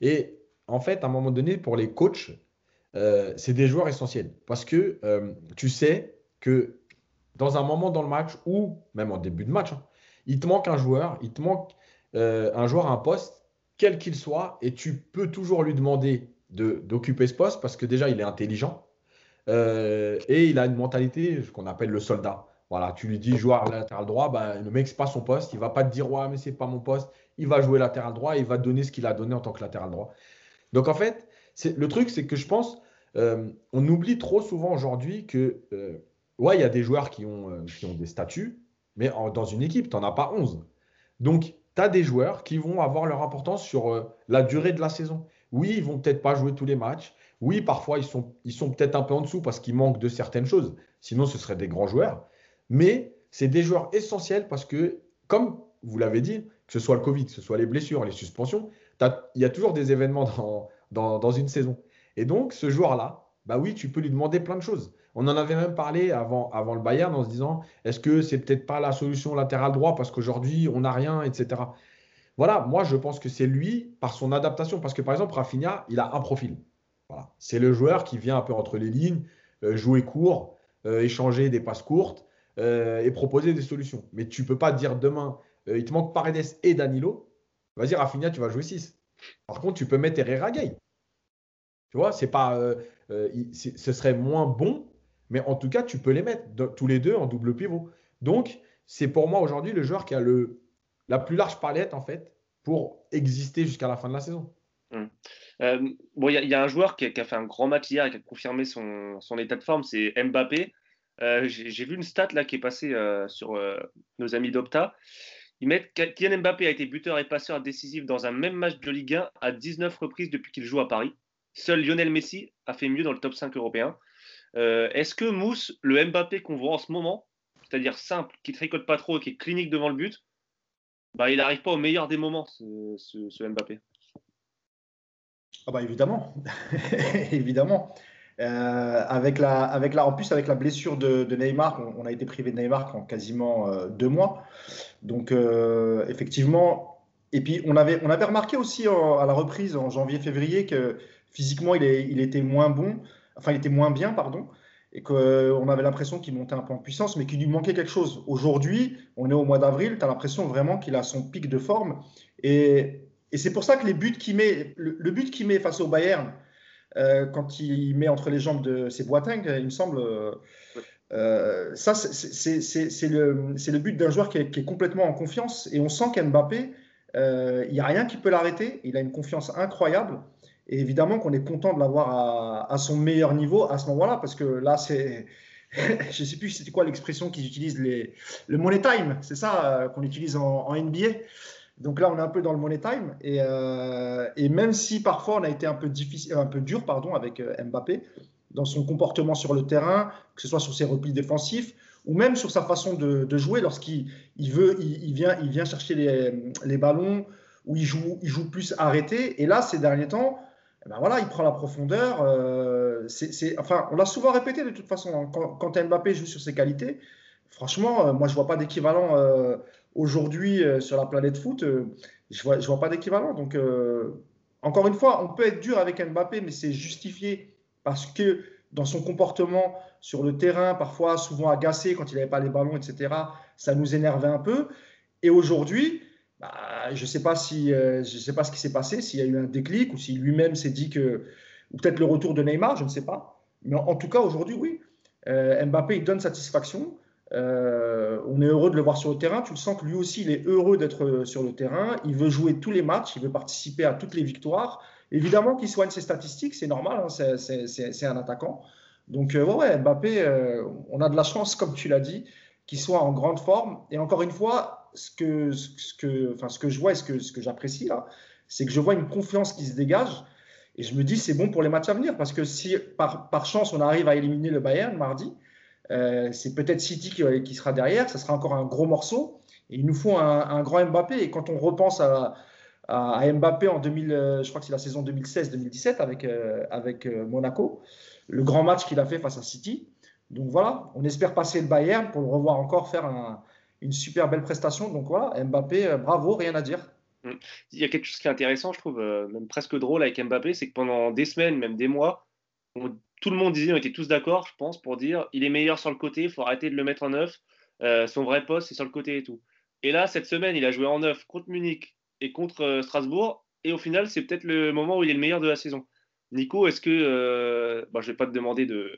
Et en fait, à un moment donné, pour les coachs, euh, c'est des joueurs essentiels. Parce que euh, tu sais que dans un moment dans le match, ou même en début de match, hein, il te manque un joueur, il te manque un joueur à un poste, quel qu'il soit, et tu peux toujours lui demander d'occuper ce poste parce que déjà, il est intelligent. et il a une mentalité, qu'on appelle le soldat. Voilà, tu lui dis joueur latéral droit, ben, le mec, c'est pas son poste. Il va pas te dire, ouais, mais c'est pas mon poste. Il va jouer latéral droit et il va donner ce qu'il a donné en tant que latéral droit. Donc, en fait, le truc, c'est que je pense, euh, on oublie trop souvent aujourd'hui que, euh, ouais, il y a des joueurs qui ont, euh, qui ont des statuts, mais dans une équipe, tu n'en as pas 11. Donc, tu as des joueurs qui vont avoir leur importance sur la durée de la saison. Oui, ils vont peut-être pas jouer tous les matchs. Oui, parfois, ils sont, ils sont peut-être un peu en dessous parce qu'ils manquent de certaines choses. Sinon, ce seraient des grands joueurs. Mais c'est des joueurs essentiels parce que, comme vous l'avez dit, que ce soit le Covid, que ce soit les blessures, les suspensions, il y a toujours des événements dans, dans, une saison. Et donc, ce joueur-là, bah oui, tu peux lui demander plein de choses. On en avait même parlé avant, avant le Bayern en se disant est-ce que c'est peut-être pas la solution latérale droit parce qu'aujourd'hui on n'a rien, etc. Voilà, moi je pense que c'est lui par son adaptation. Parce que par exemple, Rafinha, il a un profil. Voilà. C'est le joueur qui vient un peu entre les lignes, euh, jouer court, euh, échanger des passes courtes. Euh, et proposer des solutions. Mais tu peux pas dire demain, il te manque Paredes et Danilo, vas-y Rafinha, tu vas jouer 6. Par contre, tu peux mettre Herrera Gay. Tu vois, c'est pas, euh, ce serait moins bon, mais en tout cas, tu peux les mettre tous les deux en double pivot. Donc, c'est pour moi aujourd'hui le joueur qui a le, la plus large palette en fait pour exister jusqu'à la fin de la saison. Hum. bon, il y, a un joueur qui a, fait un grand match hier et qui a confirmé son, état de forme, c'est Mbappé. Euh, j'ai vu une stat là qui est passée euh, sur euh, nos amis d'Opta. Ils mettent Kylian Mbappé a été buteur et passeur décisif dans un même match de Ligue 1 à 19 reprises depuis qu'il joue à Paris. Seul Lionel Messi a fait mieux dans le top 5 européen. Est-ce que Mousse, le Mbappé qu'on voit en ce moment, c'est-à-dire simple, qui tricote pas trop et qui est clinique devant le but, bah, il n'arrive pas au meilleur des moments, ce, Mbappé? Ah bah évidemment, évidemment. Euh, avec la, avec la, en plus, avec la blessure de, Neymar, on, a été privé de Neymar en quasiment euh, deux mois. Donc, euh, effectivement, et puis on avait, on avait remarqué aussi à la reprise en janvier-février que physiquement, il, est, il était moins bon, enfin, il était moins bien, pardon et qu'on avait l'impression qu'il montait un peu en puissance, mais qu'il lui manquait quelque chose. Aujourd'hui, on est au mois d'avril, tu as l'impression vraiment qu'il a son pic de forme. Et, c'est pour ça que les buts qu'il met, le, but qu'il met face au Bayern, euh, quand il met entre les jambes de ses Boateng, il me semble, euh, ça, c'est le, but d'un joueur qui est, complètement en confiance. Et on sent qu'Mbappé, euh, il n'y a rien qui peut l'arrêter. Il a une confiance incroyable. Et évidemment qu'on est content de l'avoir à, son meilleur niveau à ce moment-là, parce que là, c'est. je ne sais plus c'était quoi l'expression qu'ils utilisent, le money time, c'est ça euh, qu'on utilise en, NBA. Donc là, on est un peu dans le money time. Et, euh, et, même si parfois on a été un peu, difficile, un peu dur pardon, avec euh, Mbappé, dans son comportement sur le terrain, que ce soit sur ses replis défensifs, ou même sur sa façon de, jouer lorsqu'il il veut, il, vient, il vient chercher les, les ballons, où il joue, il joue plus arrêté. Et là, ces derniers temps, eh ben voilà, il prend la profondeur. Euh, enfin, on l'a souvent répété de toute façon. Hein. quand, Mbappé joue sur ses qualités, franchement, euh, moi je vois pas d'équivalent aujourd'hui sur la planète foot. je vois, vois pas d'équivalent. Donc, encore une fois, on peut être dur avec Mbappé, mais c'est justifié parce que dans son comportement sur le terrain, parfois souvent agacé quand il n'avait pas les ballons, etc., ça nous énervait un peu. Et aujourd'hui, bah, je ne sais, pas si, euh, sais pas ce qui s'est passé, s'il y a eu un déclic ou si lui-même s'est dit que. Ou peut-être le retour de Neymar, je ne sais pas. Mais en, tout cas, aujourd'hui, oui. Euh, Mbappé, il donne satisfaction. Euh, on est heureux de le voir sur le terrain. Tu le sens que lui aussi, il est heureux d'être sur le terrain. Il veut jouer tous les matchs, il veut participer à toutes les victoires. Évidemment qu'il soigne ses statistiques, c'est normal, hein, c'est un attaquant. Donc, ouais, ouais, Mbappé, on a de la chance, comme tu l'as dit, qu'il soit en grande forme. Et encore une fois, ce que, ce que, enfin, ce que je vois et ce que, j'apprécie là, c'est que je vois une confiance qui se dégage. Et je me dis, c'est bon pour les matchs à venir. Parce que si par chance, on arrive à éliminer le Bayern mardi, euh, c'est peut-être City qui, sera derrière. Ça sera encore un gros morceau. Et il nous faut un, grand Mbappé. Et quand on repense à, Mbappé en 2000, euh, je crois que c'est la saison 2016-2017 avec, euh, avec Monaco, le grand match qu'il a fait face à City. Donc voilà, on espère passer le Bayern pour le revoir encore faire un, une super belle prestation. Donc voilà, Mbappé, bravo, rien à dire. Mm. Il y a quelque chose qui est intéressant, je trouve, même presque drôle avec Mbappé, c'est que pendant des semaines, même des mois, tout le monde disait, on était tous d'accord, je pense, pour dire il est meilleur sur le côté, il faut arrêter de le mettre en neuf. Euh, son vrai poste, c'est sur le côté et tout. Et là, cette semaine, il a joué en neuf contre Munich et contre Strasbourg. Et au final, c'est peut-être le moment où il est le meilleur de la saison. Nico, est-ce que. je ne vais pas te demander de,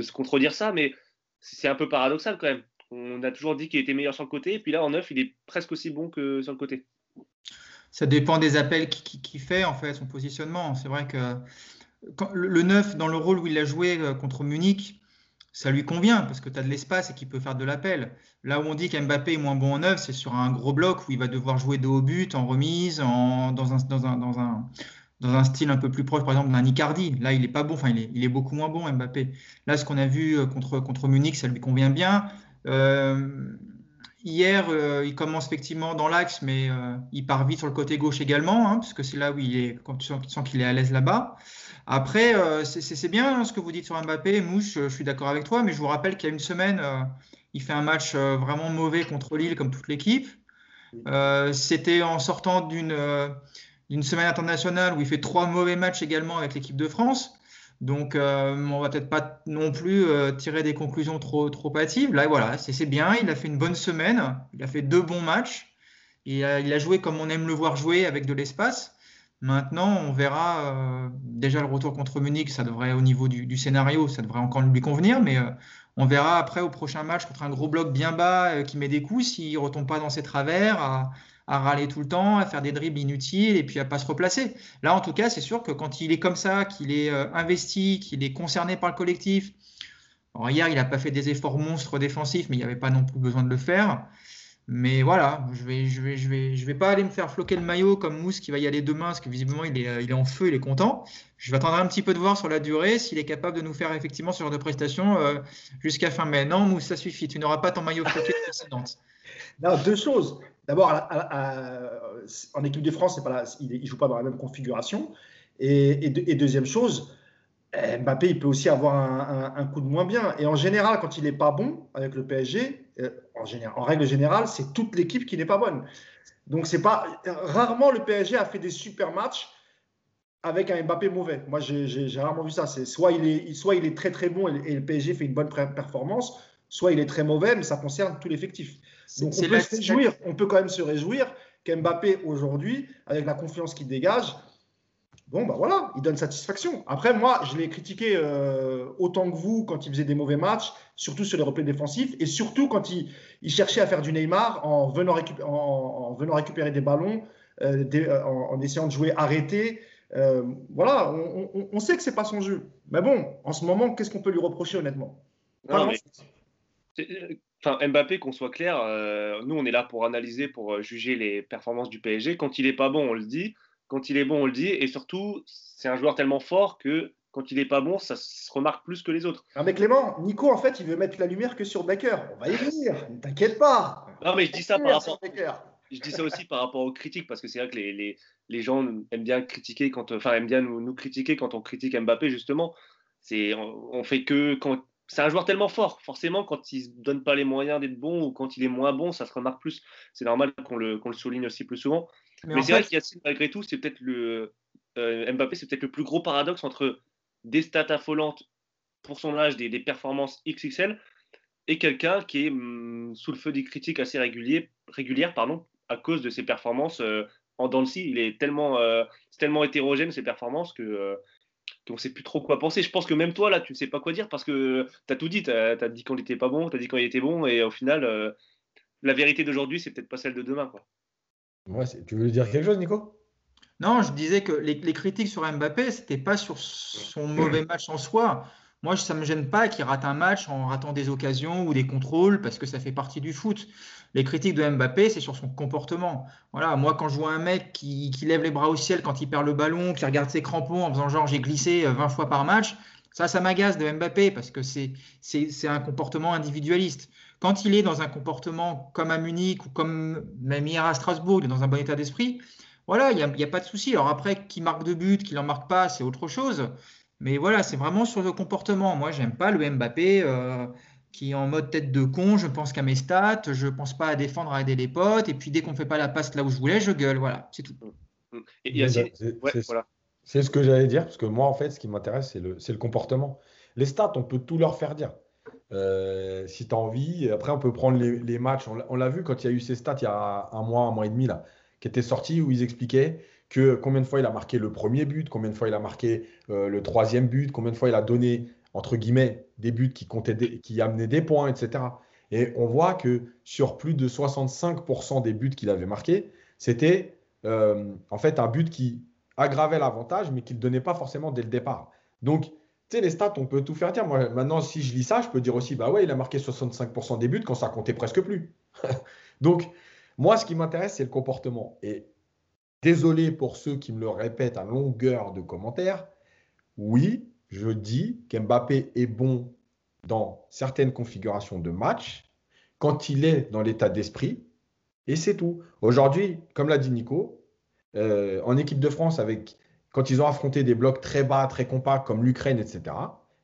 se contredire ça, mais c'est un peu paradoxal quand même. On a toujours dit qu'il était meilleur sur le côté, et puis là, en neuf, il est presque aussi bon que sur le côté. Ça dépend des appels qu'il fait, en fait, son positionnement. C'est vrai que le neuf, dans le rôle où il a joué euh, contre Munich, ça lui convient parce que tu as de l'espace et qu'il peut faire de l'appel. Là où on dit qu'Mbappé est moins bon en neuf, c'est sur un gros bloc où il va devoir jouer de haut but, en remise, dans, un, style un peu plus proche, par exemple, d'un Icardi. Là, il est pas bon, enfin, il est, beaucoup moins bon, Mbappé. Là, ce qu'on a vu euh, contre, contre Munich, ça lui convient bien. Euh, hier, euh, il commence effectivement dans l'axe, mais euh, il part vite sur le côté gauche également, hein, parce que c'est là où il est, quand tu sens, qu'il est à l'aise là-bas. Après, c'est bien hein, ce que vous dites sur Mbappé. Mouche, je suis d'accord avec toi, mais je vous rappelle qu'il y a une semaine, il fait un match vraiment mauvais contre Lille, comme toute l'équipe. C'était en sortant d'une semaine internationale où il fait trois mauvais matchs également avec l'équipe de France. Donc, euh, on va peut-être pas non plus euh, tirer des conclusions trop, trop hâtives. Là, voilà, c'est bien. Il a fait une bonne semaine. Il a fait deux bons matchs. Euh, il a joué comme on aime le voir jouer, avec de l'espace. Maintenant, on verra. déjà, le retour contre Munich, ça devrait, au niveau du, scénario, ça devrait encore lui convenir. Mais on verra après, au prochain match, contre un gros bloc bien bas qui met des coups, s'il ne retombe pas dans ses travers. À râler tout le temps, à faire des dribbles inutiles et puis à pas se replacer. Là, en tout cas, c'est sûr que quand il est comme ça, qu'il est euh, investi, qu'il est concerné par le collectif, hier, il n'a pas fait des efforts monstres défensifs, mais il n'y avait pas non plus besoin de le faire. Mais voilà, je vais, je vais, je vais, je vais pas aller me faire floquer le maillot comme Mousse qui va y aller demain, parce que visiblement il est, il est en feu, il est content. Je vais attendre un petit peu de voir sur la durée s'il est capable de nous faire effectivement ce genre de prestation euh, jusqu'à fin mai. Non, Mousse, ça suffit. Tu n'auras pas ton maillot floqué précédente. deux choses. D'abord, en équipe de France, pas il ne joue pas dans la même configuration. Et, deuxième chose, eh, Mbappé, il peut aussi avoir un, coup de moins bien. Et en général, quand il n'est pas bon avec le PSG, euh, en, règle générale, c'est toute l'équipe qui n'est pas bonne. Donc, c'est pas rarement le PSG a fait des super matchs avec un Mbappé mauvais. Moi, j'ai rarement vu ça. Soit il est, soit il est très très bon et, le PSG fait une bonne performance, soit il est très mauvais, mais ça concerne tout l'effectif. Donc on peut, se réjouir, on peut quand même se réjouir qu'Mbappé aujourd'hui, avec la confiance qu'il dégage, bon bah voilà, il donne satisfaction. Après moi, je l'ai critiqué euh, autant que vous quand il faisait des mauvais matchs, surtout sur les replays défensifs et surtout quand il, cherchait à faire du Neymar en venant, en, venant récupérer des ballons, euh, euh, en, essayant de jouer arrêté. voilà, on, sait que c'est pas son jeu. Mais bon, en ce moment, qu'est-ce qu'on peut lui reprocher honnêtement? Enfin, Mbappé, qu'on soit clair, euh, nous on est là pour analyser, pour euh, juger les performances du PSG. Quand il est pas bon, on le dit. Quand il est bon, on le dit. Et surtout, c'est un joueur tellement fort que quand il est pas bon, ça se remarque plus que les autres. Ah mais Clément, Nico, en fait, il veut mettre la lumière que sur Baker. On va y venir, ne t'inquiète pas. Non, mais je dis ça par rapport. Je dis ça aussi par rapport aux critiques, parce que c'est vrai que les, les, les, gens aiment bien critiquer quand, enfin, aiment bien nous, nous critiquer quand on critique Mbappé, justement. C'est, on, on fait que quand c'est un joueur tellement fort. Forcément, quand il ne donne pas les moyens d'être bon ou quand il est moins bon, ça se remarque plus. C'est normal qu'on le, le, souligne aussi plus souvent. Mais, c'est vrai qu'il malgré tout, c'est peut-être le euh, Mbappé, c'est peut-être le plus gros paradoxe entre des stats affolantes pour son âge, des, performances XXL, et quelqu'un qui est hum, sous le feu des critiques assez régulier, régulières pardon, à cause de ses performances euh, en dents Il est tellement, euh, tellement hétérogène, ses performances, que on ne sait plus trop quoi penser. Je pense que même toi, là, tu ne sais pas quoi dire parce que tu as tout dit. Tu as, dit quand il n'était pas bon, tu as dit quand il était bon, et au final, euh, la vérité d'aujourd'hui, c'est peut-être pas celle de demain. Quoi. tu veux dire quelque chose, Nico? Non, je disais que les, les critiques sur Mbappé, c'était pas sur son mauvais match en soi. Moi, ça ne me gêne pas qu'il rate un match en ratant des occasions ou des contrôles parce que ça fait partie du foot. Les critiques de Mbappé, c'est sur son comportement. Voilà, moi, quand je vois un mec qui, lève les bras au ciel quand il perd le ballon, qui regarde ses crampons en faisant genre j'ai glissé 20 euh, fois par match, ça, ça m'agace de Mbappé parce que c'est un comportement individualiste. Quand il est dans un comportement comme à Munich ou comme même hier à Strasbourg, il est dans un bon état d'esprit, voilà, il n'y a, a, pas de souci. Alors après, qu'il marque de but, qu'il n'en marque pas, c'est autre chose. Mais voilà, c'est vraiment sur le comportement. Moi, j'aime pas le Mbappé euh, qui est en mode tête de con. Je pense qu'à mes stats, je pense pas à défendre, à aider les potes. Et puis dès qu'on fait pas la passe là où je voulais, je gueule. Voilà, c'est tout. c'est ce que j'allais dire, parce que moi, en fait, ce qui m'intéresse, c'est le, le, comportement. Les stats, on peut tout leur faire dire. Euh, si tu as envie, après, on peut prendre les, les matchs. On l'a vu quand il y a eu ces stats il y a un mois, un mois et demi, là, qui étaient sortis où ils expliquaient que combien de fois il a marqué le premier but, combien de fois il a marqué euh, le troisième but, combien de fois il a donné, entre guillemets, des buts qui, comptaient qui amenaient des points, etc. Et on voit que sur plus de 65% des buts qu'il avait marqués, c'était euh, en fait un but qui aggravait l'avantage, mais qui ne donnait pas forcément dès le départ. Donc, tu sais, les stats, on peut tout faire dire. Moi, maintenant, si je lis ça, je peux dire aussi, bah ouais, il a marqué 65% des buts quand ça comptait presque plus. Donc, moi, ce qui m'intéresse, c'est le comportement. Et Désolé pour ceux qui me le répètent à longueur de commentaires. Oui, je dis qu'Mbappé est bon dans certaines configurations de match, quand il est dans l'état d'esprit, et c'est tout. Aujourd'hui, comme l'a dit Nico, euh, en équipe de France, avec, quand ils ont affronté des blocs très bas, très compacts, comme l'Ukraine, etc.,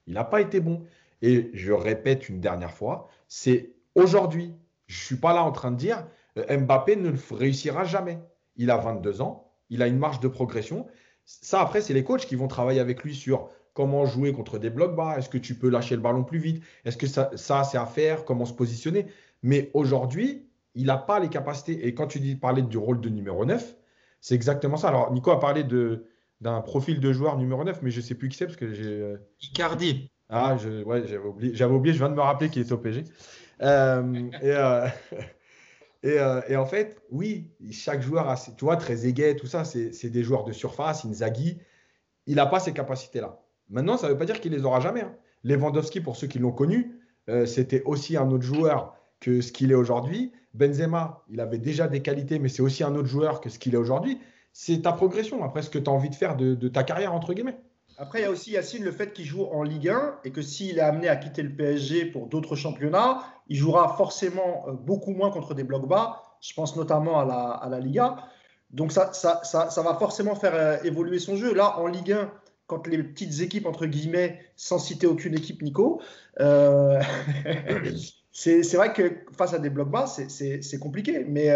il n'a pas été bon. Et je répète une dernière fois, c'est aujourd'hui. Je ne suis pas là en train de dire euh, Mbappé ne réussira jamais il a 22 ans, il a une marge de progression. Ça, après, c'est les coachs qui vont travailler avec lui sur comment jouer contre des blocs bas, est-ce que tu peux lâcher le ballon plus vite, est-ce que ça, c'est à faire, comment se positionner? Mais aujourd'hui, il n'a pas les capacités. Et quand tu dis parler du rôle de numéro 9, c'est exactement ça. Alors, Nico a parlé de, d'un profil de joueur numéro 9, mais je ne sais plus qui c'est parce que j'ai. Euh, Icardi. Ah, je, ouais, j'avais oublié, j'avais oublié, je viens de me rappeler qu'il était au PG. Euh, et, euh, euh, et, en fait, oui, chaque joueur a, tu vois, très aiguet, tout ça, c'est des joueurs de surface. Inzaghi, il n'a pas ces capacités-là. Maintenant, ça ne veut pas dire qu'il les aura jamais. Hein. Lewandowski, pour ceux qui l'ont connu, euh, c'était aussi un autre joueur que ce qu'il est aujourd'hui. Benzema, il avait déjà des qualités, mais c'est aussi un autre joueur que ce qu'il est aujourd'hui. C'est ta progression, après ce que tu as envie de faire de, ta carrière, entre guillemets. Après, il y a aussi Yacine le fait qu'il joue en Ligue 1 et que s'il est amené à quitter le PSG pour d'autres championnats, il jouera forcément euh, beaucoup moins contre des blocs bas. Je pense notamment à la, Liga. Donc ça, ça, ça, va forcément faire euh, évoluer son jeu. Là, en Ligue 1, quand les petites équipes, entre guillemets, sans citer aucune équipe, Nico, euh, c'est vrai que face à des blocs bas, c'est compliqué. Mais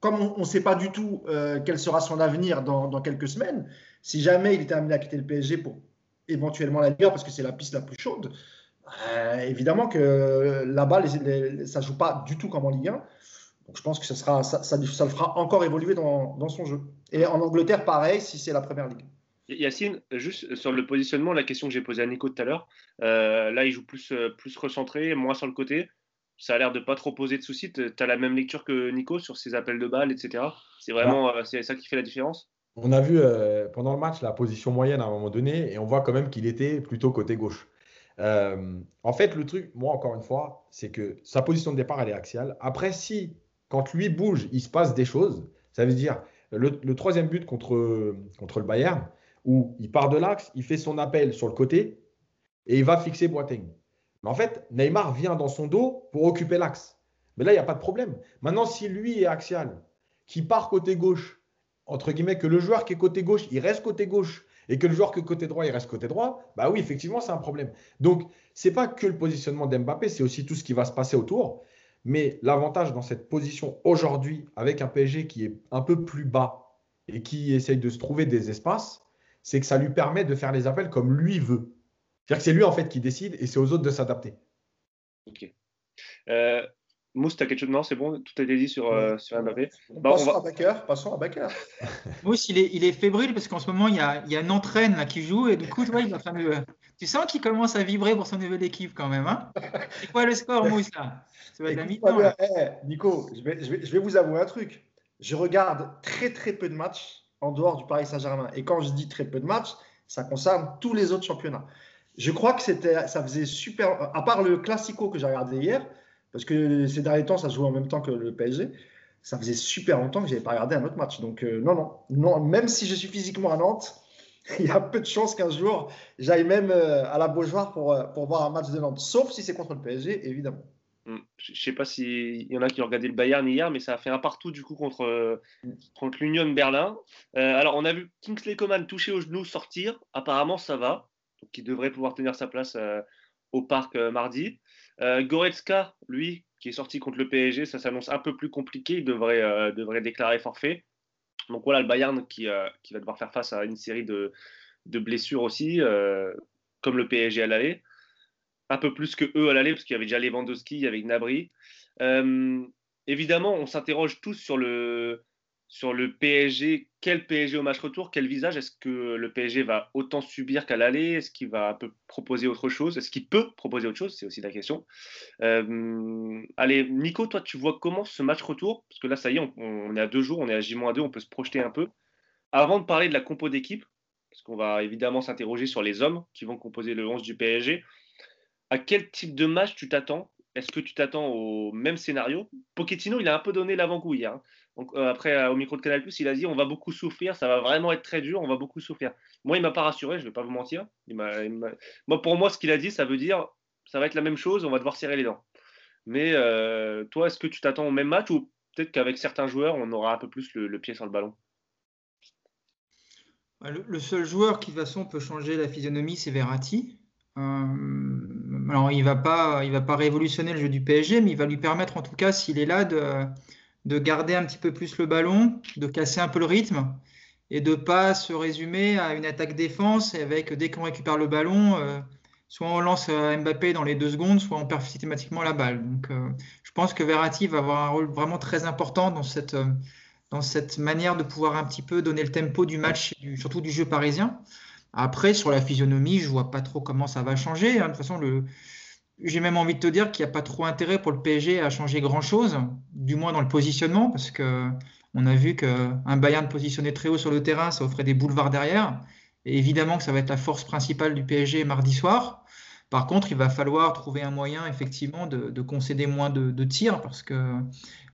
comme on ne sait pas du tout euh, quel sera son avenir dans, quelques semaines, si jamais il était amené à quitter le PSG pour éventuellement la Ligue parce que c'est la piste la plus chaude, évidemment que là-bas, ça ne joue pas du tout comme en Ligue 1. Donc je pense que ça, le fera encore évoluer dans, son jeu. Et en Angleterre, pareil, si c'est la première ligue. Yacine, juste sur le positionnement, la question que j'ai posée à Nico tout à l'heure, euh, là il joue plus, euh, plus recentré, moins sur le côté. Ça a l'air de pas trop poser de soucis. Tu as la même lecture que Nico sur ses appels de balles, etc. C'est vraiment euh, c'est ça qui fait la différence On a vu pendant le match la position moyenne à un moment donné et on voit quand même qu'il était plutôt côté gauche. en fait, le truc, moi encore une fois, c'est que sa position de départ elle est axiale. Après, si quand lui bouge, il se passe des choses. Ça veut dire le, troisième but contre, contre le Bayern, où il part de l'axe, il fait son appel sur le côté et il va fixer Boateng. Mais en fait, Neymar vient dans son dos pour occuper l'axe. Mais là, il n'y a pas de problème. Maintenant, si lui est axial, qui part côté gauche, entre guillemets, que le joueur qui est côté gauche, il reste côté gauche, et que le joueur qui est côté droit, il reste côté droit, bah oui, effectivement, c'est un problème. Donc, ce n'est pas que le positionnement d'Mbappé, c'est aussi tout ce qui va se passer autour. Mais l'avantage dans cette position aujourd'hui, avec un PSG qui est un peu plus bas et qui essaye de se trouver des espaces, c'est que ça lui permet de faire les appels comme lui veut. C'est-à-dire que c'est lui en fait qui décide et c'est aux autres de s'adapter. Ok. Euh, Mousse, tu as quelque chose? Non, c'est bon, tout a été dit sur, euh, sur Mbappé. Bah, passons, à Baker, passons à Baker. Mousse, il est, il est fébrile parce qu'en ce moment, il y a, il y a entraîne là, qui joue et du coup, tu vois, il va faire Tu sens qu'il commence à vibrer pour son nouvelle équipe quand même. Hein c'est quoi le score, Mousse là? Ça va être eh, Nico, je vais, je, vais, je vais vous avouer un truc. Je regarde très très peu de matchs en dehors du Paris Saint-Germain. Et quand je dis très peu de matchs, ça concerne tous les autres championnats. Je crois que c'était, ça faisait super, à part le Classico que j'ai regardé hier, parce que ces derniers temps, ça joue en même temps que le PSG. Ça faisait super longtemps que je n'avais pas regardé un autre match. Donc, euh, non, non, non, même si je suis physiquement à Nantes, il y a peu de chances qu'un jour, j'aille même euh, à la Beaujoire pour, euh, pour voir un match de Nantes. Sauf si c'est contre le PSG, évidemment. Hmm. Je ne sais pas s'il y en a qui ont regardé le Bayern hier, mais ça a fait un partout du coup contre, contre l'Union Berlin. alors, on a vu Kingsley Coman toucher au genou, sortir. Apparemment, ça va. Il devrait pouvoir tenir sa place au parc mardi. Euh, Goretzka, lui, qui est sorti contre le PSG, ça s'annonce un peu plus compliqué. Il devrait, euh, déclarer forfait. Donc voilà, le Bayern qui, euh, qui, va devoir faire face à une série de, blessures aussi, comme le PSG à l'aller. Un peu plus que eux à l'aller, parce qu'il y avait déjà Lewandowski, avec Nabri. évidemment, on s'interroge tous sur le PSG, quel PSG au match retour, quel visage Est-ce que le PSG va autant subir qu'à l'aller? Est-ce qu'il va proposer autre chose? Est-ce qu'il peut proposer autre chose? C'est aussi la question. Euh, allez, Nico, toi, tu vois comment ce match retour? Parce que là, ça y est, on, est à deux jours, on est à J-2, on peut se projeter un peu. Avant de parler de la compo d'équipe, parce qu'on va évidemment s'interroger sur les hommes qui vont composer le 11 du PSG, à quel type de match tu t'attends? Est-ce que tu t'attends au même scénario? Pochettino, il a un peu donné l'avant-goût hier. Hein. Euh, après, euh, au micro de Canal+, il a dit on va beaucoup souffrir, ça va vraiment être très dur, on va beaucoup souffrir. Moi, il m'a pas rassuré, je vais pas vous mentir. moi, pour moi, ce qu'il a dit, ça veut dire ça va être la même chose, on va devoir serrer les dents. Mais euh, toi, est-ce que tu t'attends au même match ou peut-être qu'avec certains joueurs, on aura un peu plus le, pied sur le ballon? Le, seul joueur qui, de toute façon, peut changer la physionomie, c'est Verratti. alors, il ne va, va pas révolutionner le jeu du PSG, mais il va lui permettre, en tout cas, s'il est là, de de garder un petit peu plus le ballon, de casser un peu le rythme et de pas se résumer à une attaque défense avec dès qu'on récupère le ballon, euh, soit on lance euh, Mbappé dans les deux secondes, soit on perd systématiquement la balle. Donc, euh, je pense que Verratti va avoir un rôle vraiment très important dans cette, dans cette manière de pouvoir un petit peu donner le tempo du match, surtout du jeu parisien. Après, sur la physionomie, je vois pas trop comment ça va changer. Hein. De toute façon, le, j'ai même envie de te dire qu'il n'y a pas trop intérêt pour le PSG à changer grand-chose, du moins dans le positionnement, parce que on a vu qu'un Bayern positionné très haut sur le terrain, ça offrait des boulevards derrière. Et évidemment que ça va être la force principale du PSG mardi soir. Par contre, il va falloir trouver un moyen, effectivement, de, concéder moins de, tirs, parce que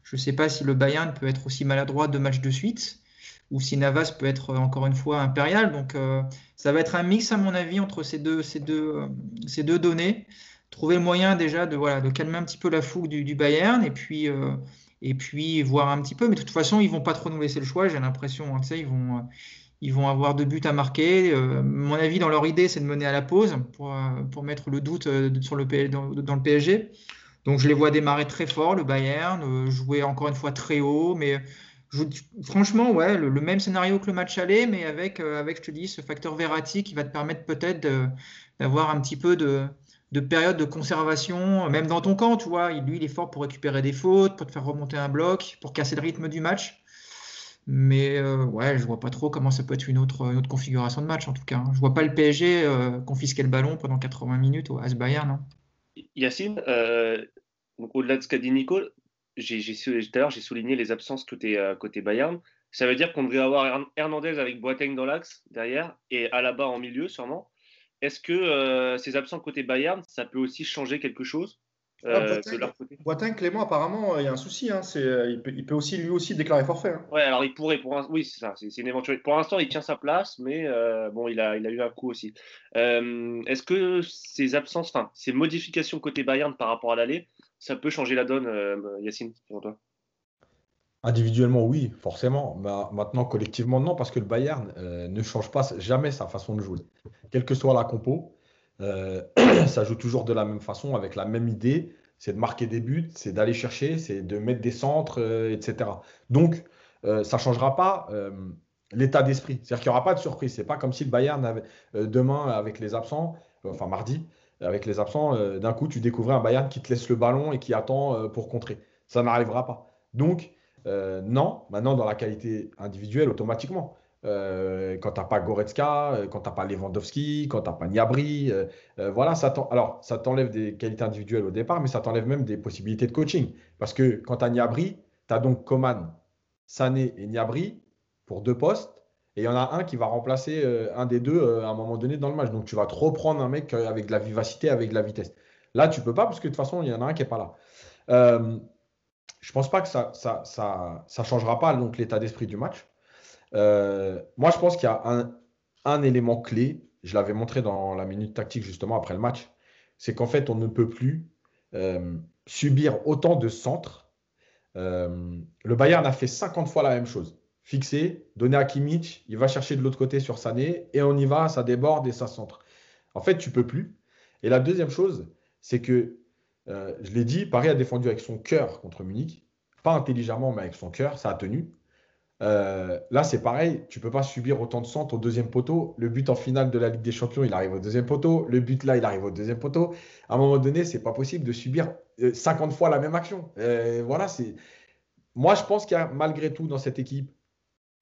je ne sais pas si le Bayern peut être aussi maladroit deux matchs de suite. ou si Navas peut être encore une fois impérial. Donc ça va être un mix à mon avis entre ces deux, deux données. Trouver le moyen déjà de, voilà, de calmer un petit peu la fougue du, Bayern et puis, et puis voir un petit peu. Mais de toute façon, ils vont pas trop nous laisser le choix, j'ai l'impression. Hein, ils vont ils vont avoir deux buts à marquer. Euh, mon avis, dans leur idée, c'est de mener à la pause pour, euh, pour mettre le doute euh, sur le, dans, dans, le PSG. Donc, je les vois démarrer très fort, le Bayern, jouer encore une fois très haut. Mais franchement, ouais, le, même scénario que le match aller, mais avec, avec, je te dis, ce facteur Verratti qui va te permettre peut-être d'avoir un petit peu de, de période de conservation, même dans ton camp, tu vois. Lui, il est fort pour récupérer des fautes, pour te faire remonter un bloc, pour casser le rythme du match. Mais euh, ouais, je vois pas trop comment ça peut être une autre, configuration de match en tout cas. Hein. Je vois pas le PSG euh, confisquer le ballon pendant 80 minutes au AS Bayern. Non Yacine, euh, au-delà de ce qu'a dit Nico, j'ai, tout à l'heure j'ai souligné les absences côté, côté Bayern. Ça veut dire qu'on devrait avoir Hernandez avec Boateng dans l'axe derrière et Alaba en milieu sûrement. Est-ce que ces absents côté Bayern, ça peut aussi changer quelque chose euh, Boitin, Clément, apparemment, il y a un souci. Hein, euh, il, peut, aussi lui aussi déclarer forfait. Hein. Ouais, alors il pourrait. Pour un, oui, c'est ça. C'est une éventualité. Pour l'instant, il tient sa place, mais euh, bon, il a, il a eu un coup aussi. Est-ce que ces absences, enfin, ces modifications côté Bayern par rapport à l'aller, ça peut changer la donne, Yacine, pour toi? Individuellement, oui, forcément. Mais maintenant, collectivement, non, parce que le Bayern ne change pas jamais sa façon de jouer. Quelle que soit la compo, euh, ça joue toujours de la même façon, avec la même idée. C'est de marquer des buts, c'est d'aller chercher, c'est de mettre des centres, euh, etc. Donc, euh, ça ne changera pas l'état d'esprit. C'est-à-dire qu'il n'y aura pas de surprise. C'est pas comme si le Bayern avait, demain, avec les absents, enfin mardi, avec les absents, d'un coup, tu découvrais un Bayern qui te laisse le ballon et qui attend pour contrer. Ça n'arrivera pas. Donc, non, maintenant, dans la qualité individuelle, automatiquement. Euh, quand tu n'as pas Goretzka, euh, quand tu n'as pas Lewandowski, quand tu n'as pas Niabri. Euh, voilà, ça alors ça t'enlève des qualités individuelles au départ, mais ça t'enlève même des possibilités de coaching. Parce que quand tu as Niabri, tu as donc Coman, Sané et Niabri pour deux postes. Et il y en a un qui va remplacer un des deux à un moment donné dans le match. Donc tu vas trop prendre un mec avec de la vivacité, avec de la vitesse. Là, tu peux pas parce que de toute façon, il y en a un qui n'est pas là. Je pense pas que ça ne ça, changera pas l'état d'esprit du match. Euh, moi, je pense qu'il y a un, élément clé. Je l'avais montré dans la minute tactique justement après le match. C'est qu'en fait, on ne peut plus euh, subir autant de centres. Euh, le Bayern a fait 50 fois la même chose. Fixé, donné à Kimmich, il va chercher de l'autre côté sur Sané et on y va, ça déborde et ça centre. En fait, tu peux plus. Et la deuxième chose, c'est que, je l'ai dit, Paris a défendu avec son cœur contre Munich. Pas intelligemment, mais avec son cœur, ça a tenu. Euh, là, c'est pareil, tu peux pas subir autant de centres au deuxième poteau. Le but en finale de la Ligue des Champions, il arrive au deuxième poteau. Le but là, il arrive au deuxième poteau. À un moment donné, c'est pas possible de subir 50 euh, fois la même action. Euh, voilà, c'est. Moi, je pense qu'il y a malgré tout dans cette équipe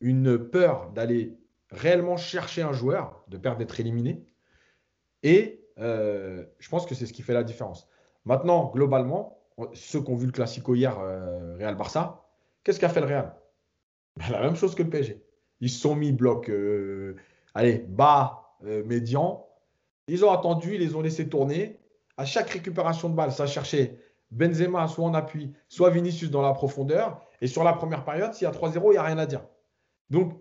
une peur d'aller réellement chercher un joueur, de peur d'être éliminé. Et je pense que c'est ce qui fait la différence. Maintenant, globalement, ceux qui ont vu le Classico hier, Real Barça, qu'est-ce qu'a fait le Real? La même chose que le PSG. Ils se sont mis bloc, euh, allez, bas, euh, médian. Ils ont attendu, ils les ont laissés tourner. À chaque récupération de balle, ça cherchait Benzema soit en appui, soit Vinicius dans la profondeur. Et sur la première période, s'il y a 3-0, il n'y a rien à dire. Donc,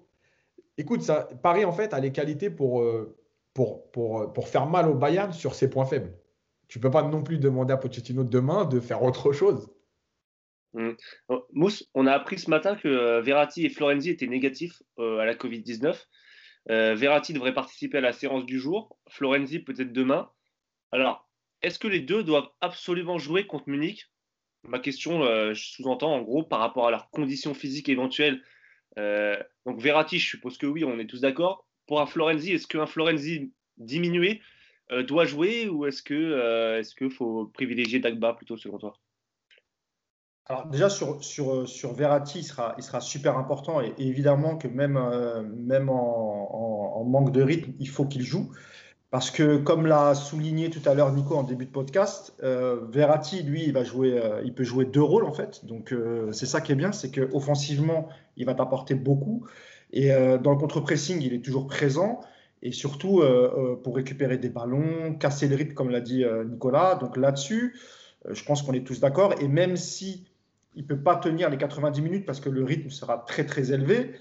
écoute, ça, Paris, en fait, a les qualités pour, euh, pour, pour, pour faire mal au Bayern sur ses points faibles. Tu peux pas non plus demander à Pochettino demain de faire autre chose. Mmh. Oh, Mousse, on a appris ce matin que euh, Verratti et Florenzi étaient négatifs euh, à la Covid-19. Euh, Verratti devrait participer à la séance du jour, Florenzi peut-être demain. Alors, est-ce que les deux doivent absolument jouer contre Munich? Ma question, je sous-entends en gros par rapport à leurs conditions physiques éventuelles. donc Verratti, je suppose que oui, on est tous d'accord. Pour un Florenzi, est-ce qu'un Florenzi diminué doit jouer ou est-ce que est-ce qu'il faut privilégier Dagba plutôt selon toi? Alors déjà sur, sur, sur Verratti, il sera, il sera super important et, évidemment que même, euh, même en, manque de rythme, il faut qu'il joue. Parce que comme l'a souligné tout à l'heure Nico en début de podcast, euh, Verratti, lui, va jouer, euh, il peut jouer deux rôles en fait. Donc c'est ça qui est bien, c'est qu'offensivement, il va t'apporter beaucoup. Et dans le contre-pressing, il est toujours présent. Et surtout pour récupérer des ballons, casser le rythme, comme l'a dit Nicolas. Donc là-dessus, je pense qu'on est tous d'accord. Et même si il peut pas tenir les 90 minutes parce que le rythme sera très très élevé,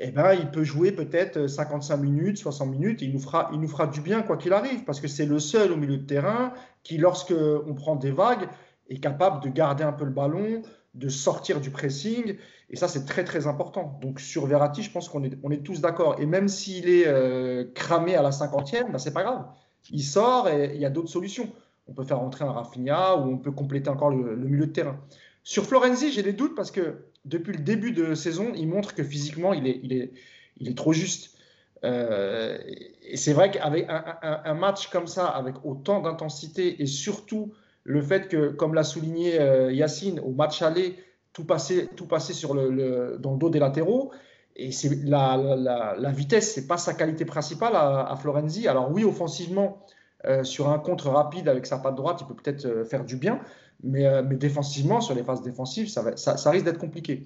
eh ben, il peut jouer peut-être 55 minutes, 60 minutes, il nous fera, il nous fera du bien quoi qu'il arrive, parce que c'est le seul au milieu de terrain qui, lorsque on prend des vagues, est capable de garder un peu le ballon, de sortir du pressing, et ça c'est très très important. Donc sur Verratti, je pense qu'on est, on est tous d'accord. Et même s'il est euh, cramé à la 50e, ben, c'est pas grave. Il sort et il y a d'autres solutions. On peut faire rentrer un Rafinha ou on peut compléter encore le, le milieu de terrain. Sur Florenzi, j'ai des doutes parce que depuis le début de saison, il montre que physiquement, il est, il est, il est trop juste. Euh, et c'est vrai qu'avec un, match comme ça, avec autant d'intensité, et surtout le fait que, comme l'a souligné euh, Yacine, au match aller, tout passer, tout sur le, dans le dos des latéraux, et c'est la, la, la, vitesse, c'est pas sa qualité principale à, Florenzi. Alors oui, offensivement, euh, sur un contre rapide avec sa patte droite, il peut peut-être faire du bien, mais, défensivement, sur les phases défensives, ça, risque d'être compliqué.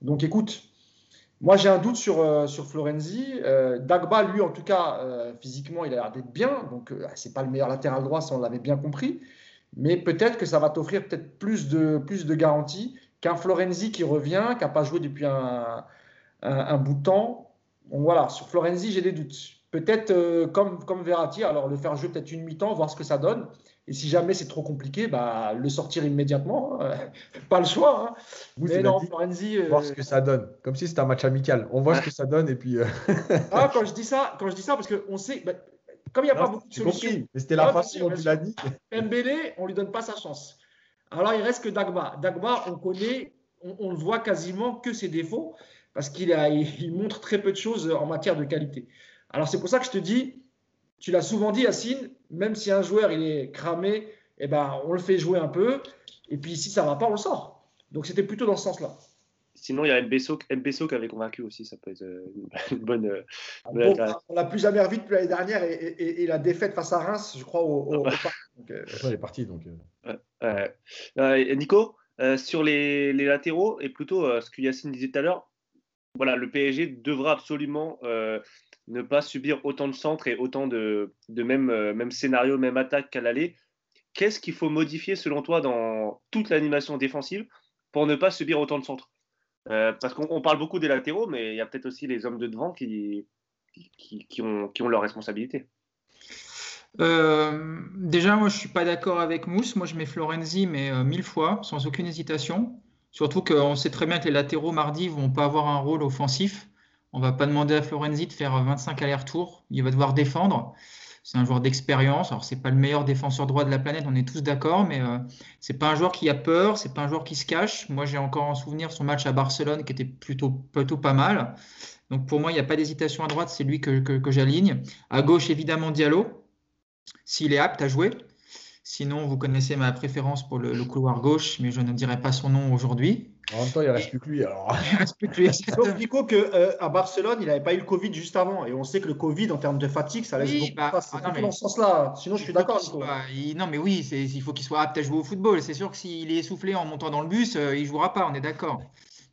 Donc écoute, moi, j'ai un doute sur, euh, sur Florenzi. Euh, Dagba, lui, en tout cas, euh, physiquement, il a l'air d'être bien. Donc, ce n'est pas le meilleur latéral droit, ça, on l'avait bien compris. Mais peut-être que ça va t'offrir peut-être plus de, plus de garanties qu'un Florenzi qui revient, qui n'a pas joué depuis un, un, bout de temps. Donc voilà, sur Florenzi, j'ai des doutes. Peut-être comme, comme Verratti, alors le faire jouer peut-être une mi-temps, voir ce que ça donne. Et si jamais c'est trop compliqué, bah, le sortir immédiatement. Hein. pas le choix. Hein. Mais non, Florenzi. Euh, voir ce que ça donne. Comme si c'était un match amical. On voit ce que ça donne et puis. Euh, ah, quand je dis ça, quand je dis ça, parce qu'on sait. Bah, comme il n'y a pas beaucoup de solutions. Mais c'était la façon dont tu l'as dit. Mbélé, on ne lui donne pas sa chance. Alors, il reste que Dagba. Dagba, on connaît, on, ne voit quasiment que ses défauts parce qu'il il montre très peu de choses en matière de qualité. Alors, c'est pour ça que je te dis, tu l'as souvent dit, Yacine, même si un joueur il est cramé, eh ben, on le fait jouer un peu. Et puis si ça ne va pas, on le sort. Donc c'était plutôt dans ce sens-là. Sinon, il y a Mbesso, qui avait convaincu aussi, ça peut être euh, une bonne. Euh, ah bon, on l'a plus jamais revu depuis l'année dernière et, la défaite face à Reims, je crois, au. au, euh, est parti donc. Nico, sur les, les, latéraux et plutôt ce que Yacine disait tout à l'heure, voilà, le PSG devra absolument ne pas subir autant de centres et autant de, de même, euh, même scénario, même attaque qu'à l'aller. Qu'est-ce qu'il faut modifier selon toi dans toute l'animation défensive pour ne pas subir autant de centres? Euh, Parce qu'on parle beaucoup des latéraux, mais il y a peut-être aussi les hommes de devant qui, qui, ont, qui ont leurs responsabilités. Euh, déjà, moi, je suis pas d'accord avec Mousse. Moi, je mets Florenzi, mais mille fois, sans aucune hésitation. Surtout qu'on sait très bien que les latéraux mardi vont pas avoir un rôle offensif. On va pas demander à Florenzi de faire 25 allers-retours. Il va devoir défendre. C'est un joueur d'expérience. Alors, c'est pas le meilleur défenseur droit de la planète, on est tous d'accord, mais euh, c'est pas un joueur qui a peur, c'est pas un joueur qui se cache. Moi, j'ai encore en souvenir son match à Barcelone qui était plutôt, pas mal. Donc, pour moi, il n'y a pas d'hésitation à droite, c'est lui que, que j'aligne. À gauche, évidemment, Diallo, s'il est apte à jouer. Sinon, vous connaissez ma préférence pour le, couloir gauche, mais je ne dirai pas son nom aujourd'hui. En même temps, il ne reste plus que lui. Alors. il reste plus que lui. Sauf Nico qu'à euh, Barcelone, il n'avait pas eu le Covid juste avant. Et on sait que le Covid, en termes de fatigue, ça laisse beaucoup bah, ah, dans ce sens-là. Sinon, je suis d'accord. Non, mais oui, il faut qu'il soit apte à jouer au football. C'est sûr que s'il est essoufflé en montant dans le bus, euh, il ne jouera pas, on est d'accord.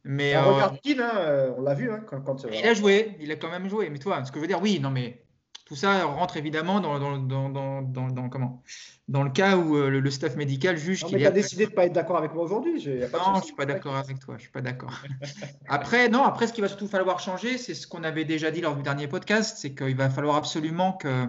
Mais, on regarde Keane, hein, on l'a vu. Hein, quand, il a joué, il a quand même joué. Mais toi, ce que je veux dire, oui, non, mais tout ça rentre évidemment dans, dans, comment? Dans le cas où euh, le, staff médical juge qu'il a décidé de ne pas être d'accord avec moi aujourd'hui. Non, je ne suis pas d'accord avec toi. Je suis pas d'accord. après, non, après, ce qu'il va surtout falloir changer, c'est ce qu'on avait déjà dit lors du dernier podcast, c'est qu'il va falloir absolument que,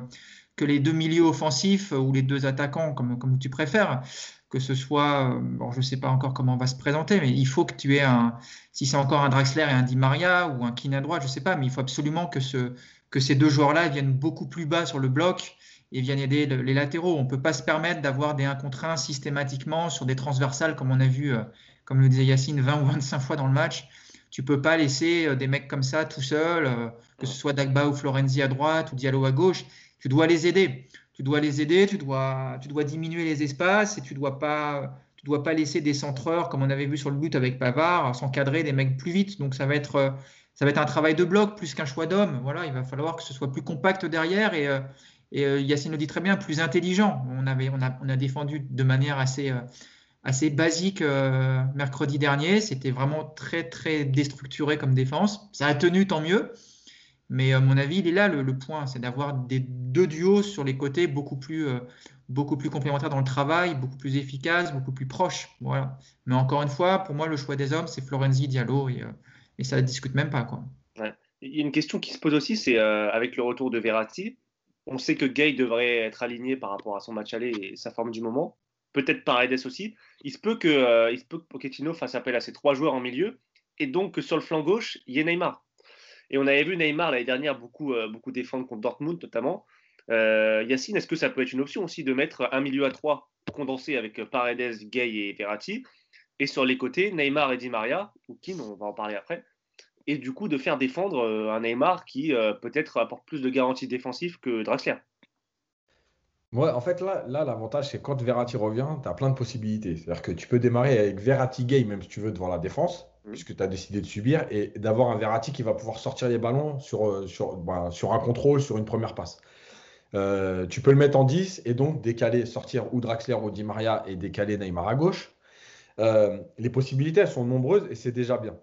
que les deux milieux offensifs ou les deux attaquants, comme, comme tu préfères, que ce soit, euh, bon, je ne sais pas encore comment on va se présenter, mais il faut que tu aies un, si c'est encore un Draxler et un Di Maria ou un Kine à droite, je ne sais pas, mais il faut absolument que ce, que ces deux joueurs-là viennent beaucoup plus bas sur le bloc et viennent aider les latéraux. On ne peut pas se permettre d'avoir des 1 contre 1 systématiquement sur des transversales comme on a vu, euh, comme le disait Yacine, 20 ou 25 fois dans le match. Tu ne peux pas laisser euh, des mecs comme ça tout seuls, euh, que ce soit Dagba ou Florenzi à droite ou Diallo à gauche. Tu dois les aider. Tu dois les aider, tu dois, tu dois diminuer les espaces et tu ne dois, pas, tu dois pas laisser des centreurs, comme on avait vu sur le but avec Pavard, s'encadrer des mecs plus vite. Donc ça va être ça va être un travail de bloc plus qu'un choix d'homme. Voilà, il va falloir que ce soit plus compact derrière et, euh, euh, Yacine le dit très bien, plus intelligent. On, avait, on, a, on a défendu de manière assez, euh, assez basique mercredi dernier. C'était vraiment très, très déstructuré comme défense. Ça a tenu, tant mieux. Mais à mon avis, il est là le, point, c'est d'avoir des deux duos sur les côtés beaucoup plus, beaucoup plus complémentaires dans le travail, beaucoup plus efficaces, beaucoup plus proches. Voilà. Mais encore une fois, pour moi, le choix des hommes, c'est Florenzi, Diallo et, et ça ne discute même pas. Quoi. Il y a une question qui se pose aussi, c'est avec le retour de Verratti, on sait que Gay devrait être aligné par rapport à son match aller et sa forme du moment. Peut-être Paredes aussi. Il se peut que, il se peut que Pochettino fasse appel à ses trois joueurs en milieu et donc que sur le flanc gauche, il y ait Neymar. Et on avait vu Neymar l'année dernière beaucoup, beaucoup défendre contre Dortmund notamment. Euh, Yacine, est-ce que ça peut être une option aussi de mettre un milieu à trois condensé avec Paredes, Gay et Verratti? Et sur les côtés Neymar et Di Maria, ou Kim, on va en parler après, et du coup de faire défendre euh, un Neymar qui euh, peut-être apporte plus de garanties défensives que Draxler Ouais, en fait, là, là l'avantage, c'est quand Verratti revient, tu as plein de possibilités. C'est-à-dire que tu peux démarrer avec Verratti Gay, même si tu veux, devant la défense, mmh. puisque tu as décidé de subir, et d'avoir un Verratti qui va pouvoir sortir les ballons sur, sur, bah, sur un contrôle, sur une première passe. Euh, tu peux le mettre en 10 et donc décaler, sortir ou Draxler ou Di Maria et décaler Neymar à gauche. Euh, les possibilités, elles sont nombreuses et c'est déjà bien.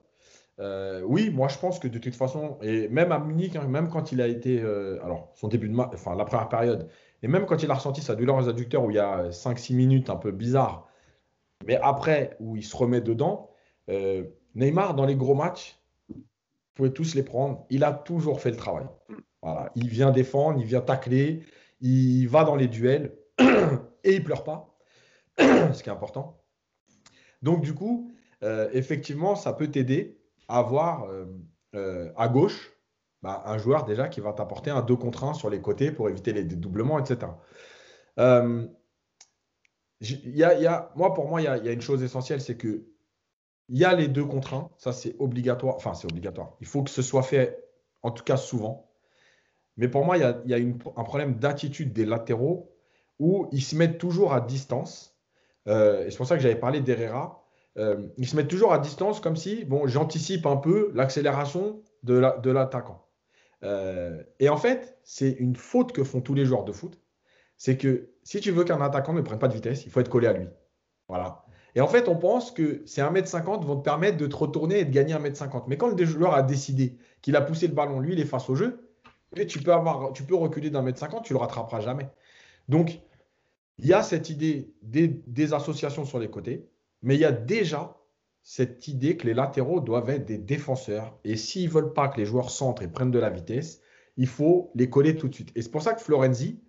Euh, oui, moi je pense que de toute façon, et même à Munich, hein, même quand il a été, alors son début de match, enfin la première période, et même quand il a ressenti sa douleur aux adducteurs où il y a 5-6 minutes un peu bizarre, mais après où il se remet dedans, Neymar dans les gros matchs, vous pouvez tous les prendre, il a toujours fait le travail. Il vient défendre, il vient tacler, il va dans les duels et il pleure pas, ce qui est important. Donc du coup, euh, effectivement, ça peut t'aider à avoir euh, euh, à gauche bah, un joueur déjà qui va t'apporter un 2 contre 1 sur les côtés pour éviter les dédoublements, etc. Moi, pour moi, il y a, une chose essentielle, c'est que il y a les deux contre 1, ça c'est obligatoire, enfin c'est obligatoire. Il faut que ce soit fait en tout cas souvent. Mais pour moi, il y a, un problème d'attitude des latéraux où ils se mettent toujours à distance. Euh, et c'est pour ça que j'avais parlé d'Herrera. Euh, ils se mettent toujours à distance comme si, bon, j'anticipe un peu l'accélération de l'attaquant. Euh, et en fait, c'est une faute que font tous les joueurs de foot. C'est que si tu veux qu'un attaquant ne prenne pas de vitesse, il faut être collé à lui. Voilà. Et en fait, on pense que ces 1m50 vont te permettre de te retourner et de gagner 1m50. Mais quand le joueur a décidé qu'il a poussé le ballon, lui, il est face au jeu, tu peux, avoir, tu peux reculer d'un mètre cinquante, tu le rattraperas jamais. Donc, il y a cette idée des, associations sur les côtés, mais il y a déjà cette idée que les latéraux doivent être des défenseurs. Et s'ils ne veulent pas que les joueurs centrent et prennent de la vitesse, il faut les coller tout de suite. Et c'est pour ça que Florenzi,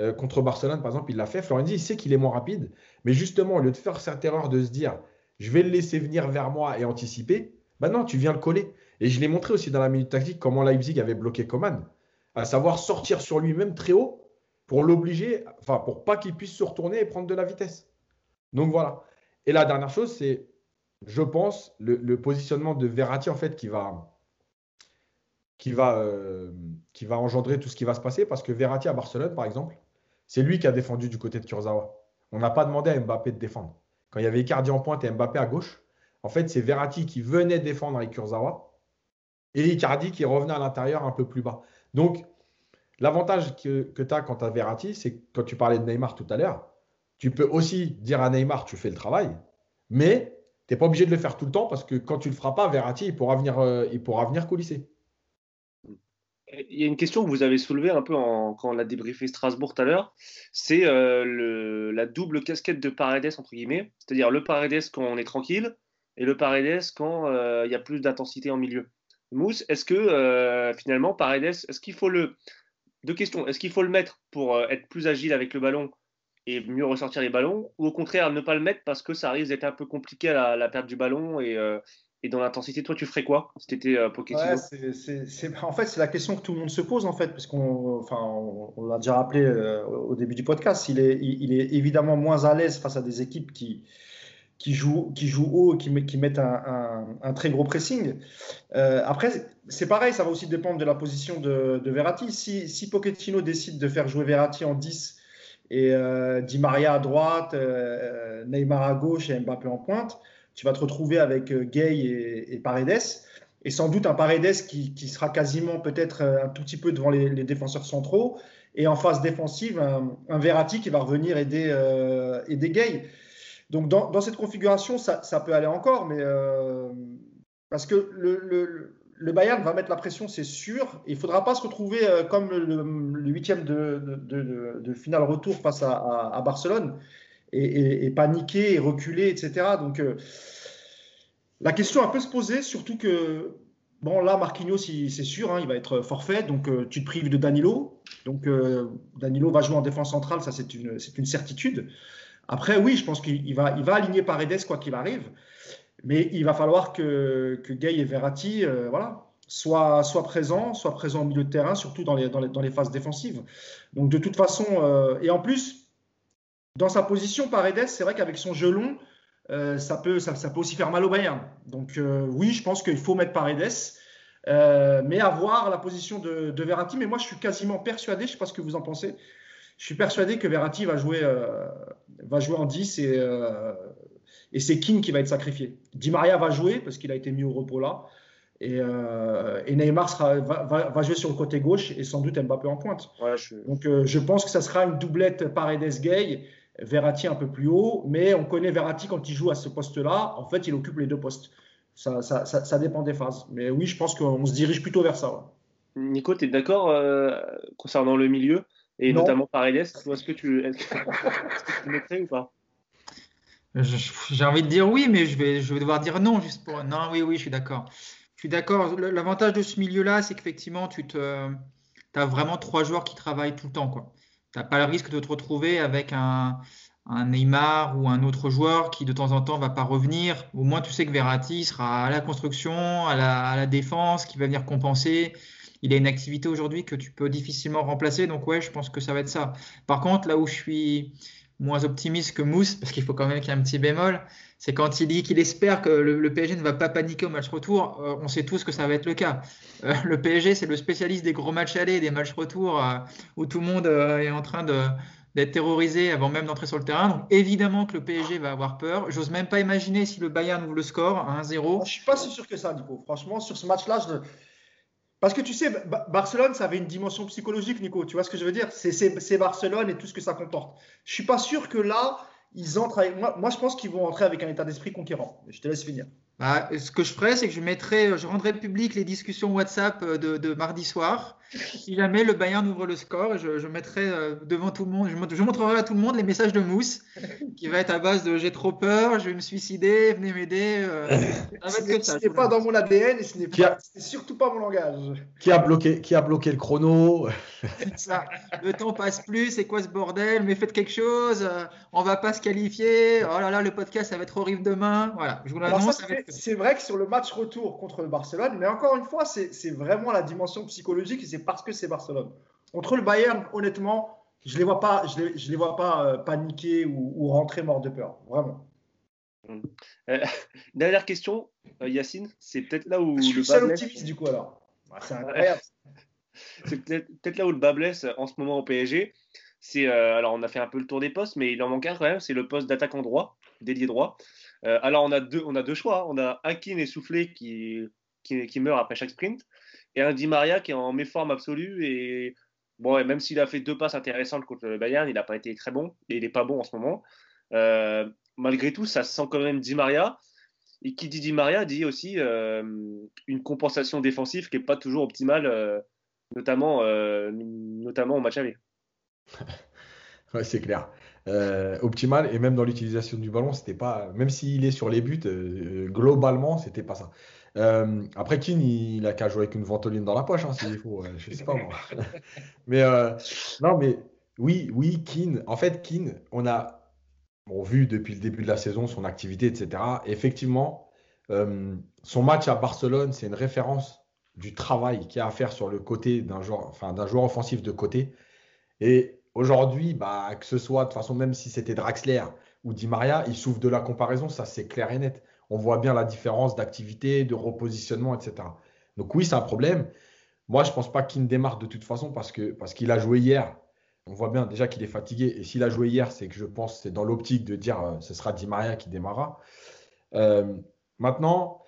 euh, contre Barcelone, par exemple, il l'a fait. Florenzi, il sait qu'il est moins rapide, mais justement, au lieu de faire cette erreur de se dire, je vais le laisser venir vers moi et anticiper, ben non, tu viens le coller. Et je l'ai montré aussi dans la minute tactique comment Leipzig avait bloqué Coman à savoir sortir sur lui-même très haut pour l'obliger, enfin pour pas qu'il puisse se retourner et prendre de la vitesse. Donc voilà. Et la dernière chose, c'est, je pense, le, positionnement de Verratti en fait qui va, qui va, euh, qui va engendrer tout ce qui va se passer parce que Verratti à Barcelone, par exemple, c'est lui qui a défendu du côté de Kurzawa. On n'a pas demandé à Mbappé de défendre. Quand il y avait Icardi en pointe et Mbappé à gauche, en fait, c'est Verratti qui venait défendre avec Kurzawa et Icardi qui revenait à l'intérieur un peu plus bas. Donc, l'avantage que, tu as quand tu as Verratti, c'est que quand tu parlais de Neymar tout à l'heure, tu peux aussi dire à Neymar, tu fais le travail, mais tu n'es pas obligé de le faire tout le temps parce que quand tu ne le feras pas, Verratti, il pourra venir, euh, il pourra venir coulisser. Il y a une question que vous avez soulevée un peu quand on a débriefé Strasbourg tout à l'heure, c'est euh, la double casquette de Paredes, entre guillemets, c'est-à-dire le Paredes quand on est tranquille et le Paredes quand euh, il y a plus d'intensité en milieu. Mousse, est-ce que finalement, Paredes, est-ce qu'il faut le. Deux questions. Est-ce qu'il faut le mettre pour euh, être plus agile avec le ballon et mieux ressortir les ballons Ou au contraire, ne pas le mettre parce que ça risque d'être un peu compliqué à la, perte du ballon et, euh, et dans l'intensité? Toi, tu ferais quoi si tu étais Pochettino? En fait, c'est la question que tout le monde se pose, en fait, parce qu'on enfin, l'a déjà rappelé au début du podcast. Il est évidemment moins à l'aise face à des équipes qui qui jouent, haut, qui, qui mettent un, très gros pressing. Euh, après, c'est pareil, ça va aussi dépendre de la position de, de Verratti. Si, si, Pochettino décide de faire jouer Verratti en 10 et euh, Di Maria à droite, euh, Neymar à gauche et Mbappé en pointe, tu vas te retrouver avec Gay et, et, Paredes. Et sans doute un Paredes qui, sera quasiment peut-être un tout petit peu devant les, les, défenseurs centraux. Et en phase défensive, un, un Verratti qui va revenir aider, aider Gay. Donc dans, cette configuration, ça, peut aller encore, mais euh, parce que le, Bayern va mettre la pression, c'est sûr. Il ne faudra pas se retrouver euh, comme le huitième de, finale retour face à, Barcelone et, paniquer et reculer, etc. Donc euh, la question a peut se poser, surtout que Bon, là, Marquinhos, c'est sûr, hein, il va être forfait. Donc, tu te prives de Danilo. Donc, Danilo va jouer en défense centrale, ça, c'est une, certitude. Après, oui, je pense qu'il va, aligner Paredes, quoi qu'il arrive. Mais il va falloir que, que Gay et Verratti euh, soient, présents, soient présents au milieu de terrain, surtout dans les, phases défensives. Donc, de toute façon, et en plus, dans sa position, Paredes, c'est vrai qu'avec son jeu long, euh, ça, peut, aussi faire mal au Bayern. Donc euh, oui, je pense qu'il faut mettre Paredes, euh, mais avoir la position de, de, Verratti. Mais moi, je suis quasiment persuadé, je ne sais pas ce que vous en pensez, je suis persuadé que Verratti va jouer, va jouer en 10 et, et c'est King qui va être sacrifié. Di Maria va jouer parce qu'il a été mis au repos là. Et, et Neymar sera, va, va, jouer sur le côté gauche et sans doute Mbappé en pointe. Donc je pense que ça sera une doublette Paredes-Gay Verratti un peu plus haut, mais on connaît Verratti quand il joue à ce poste-là, en fait, il occupe les deux postes. Ça, ça, ça, dépend des phases. Mais oui, je pense qu'on se dirige plutôt vers ça. Nico, tu es d'accord euh, concernant le milieu? Et notamment Paredes Est-ce que tu, est tu mettrais ou pas? J'ai envie de dire oui, mais je vais, je vais devoir dire non juste pour. Non, oui, oui, je suis d'accord. Je suis d'accord. L'avantage de ce milieu-là, c'est qu'effectivement, tu te, as vraiment trois joueurs qui travaillent tout le temps. Tu n'as pas le risque de te retrouver avec un, Neymar ou un autre joueur qui de temps en temps va pas revenir. Au moins, tu sais que Verratti sera à la construction, à la, défense, qui va venir compenser. Il a une activité aujourd'hui que tu peux difficilement remplacer. Donc, ouais, je pense que ça va être ça. Par contre, là où je suis moins optimiste que Mousse, parce qu'il faut quand même qu'il y ait un petit bémol, c'est quand il dit qu'il espère que le, PSG ne va pas paniquer au match retour. Euh, on sait tous que ça va être le cas. Euh, le PSG, c'est le spécialiste des gros matchs allés, des matchs retour euh, où tout le monde est en train d'être terrorisé avant même d'entrer sur le terrain. Donc évidemment que le PSG va avoir peur. J'ose même pas imaginer si le Bayern ouvre le score à 1-0. Je suis pas si sûr que ça, Nico. Franchement, sur ce match-là, je... Parce que tu sais, Barcelone, ça avait une dimension psychologique, Nico. Tu vois ce que je veux dire? C'est Barcelone et tout ce que ça comporte. Je suis pas sûr que là, ils entrent avec... moi, moi, je pense qu'ils vont entrer avec un état d'esprit conquérant. Je te laisse finir. Bah, ce que je ferais, c'est que je mettrais, je rendrais public les discussions WhatsApp euh, de, mardi soir. Si jamais le Bayern ouvre le score, je, je mettrai euh, devant tout le monde, je, montrerai à tout le monde les messages de Mousse, qui va être à base de j'ai trop peur, je vais me suicider, venez m'aider. Euh, ce n'est pas dans mon ADN et ce n'est surtout pas mon langage. Qui a bloqué, qui a bloqué le chrono ça. Le temps passe plus, c'est quoi ce bordel? Mais faites quelque chose, on va pas se qualifier. Oh là là, le podcast, ça va être horrible demain. Voilà, je vous l'annonce c'est vrai que sur le match retour contre le Barcelone, mais encore une fois, c'est vraiment la dimension psychologique et c'est parce que c'est Barcelone. Contre le Bayern, honnêtement, je ne les vois pas, je les, les vois pas euh, paniquer ou, rentrer mort de peur, vraiment. Euh, dernière question, euh, Yacine, c'est peut-être là où je suis le bas optimiste du coup alors. c'est incroyable. c'est peut-être là où le bas blesse en ce moment au PSG. C'est alors on a fait un peu le tour des postes, mais il en manque un quand même. C'est le poste d'attaquant droit, d'ailier droit. Euh, alors, on a, deux, on a deux choix. Hein. On a Akin essoufflé qui, qui, qui, meurt après chaque sprint, et un Di Maria qui est en méforme absolue. Et bon, même s'il a fait deux passes intéressantes contre le Bayern, il n'a pas été très bon, et il n'est pas bon en ce moment. Euh, malgré tout, ça sent quand même Di Maria. Et qui dit Di Maria dit aussi euh, une compensation défensive qui n'est pas toujours optimale, notamment, notamment au match aller. ouais, c'est clair. Euh, optimal et même dans l'utilisation du ballon, c'était pas, même s'il est sur les buts, euh, globalement, c'était pas ça. Euh, après, Keane, il, a qu'à jouer avec une ventoline dans la poche, hein, s'il faut, je sais pas moi. mais non, mais oui, oui, Keane. En fait, Keane, on a vu depuis le début de la saison son activité, etc. effectivement, son match à Barcelone, c'est une référence du travail qu'il y a à faire sur le côté d'un joueur offensif de côté. Et Aujourd'hui, bah, que ce soit, de toute façon, même si c'était Draxler ou Di Maria, il souffre de la comparaison, ça c'est clair et net. On voit bien la différence d'activité, de repositionnement, etc. Donc oui, c'est un problème. Moi, je ne pense pas qu'il démarre de toute façon parce qu'il a joué hier. On voit bien déjà qu'il est fatigué. Et s'il a joué hier, c'est que je pense c'est dans l'optique de dire euh, ce sera Di Maria qui démarrera. Euh, maintenant,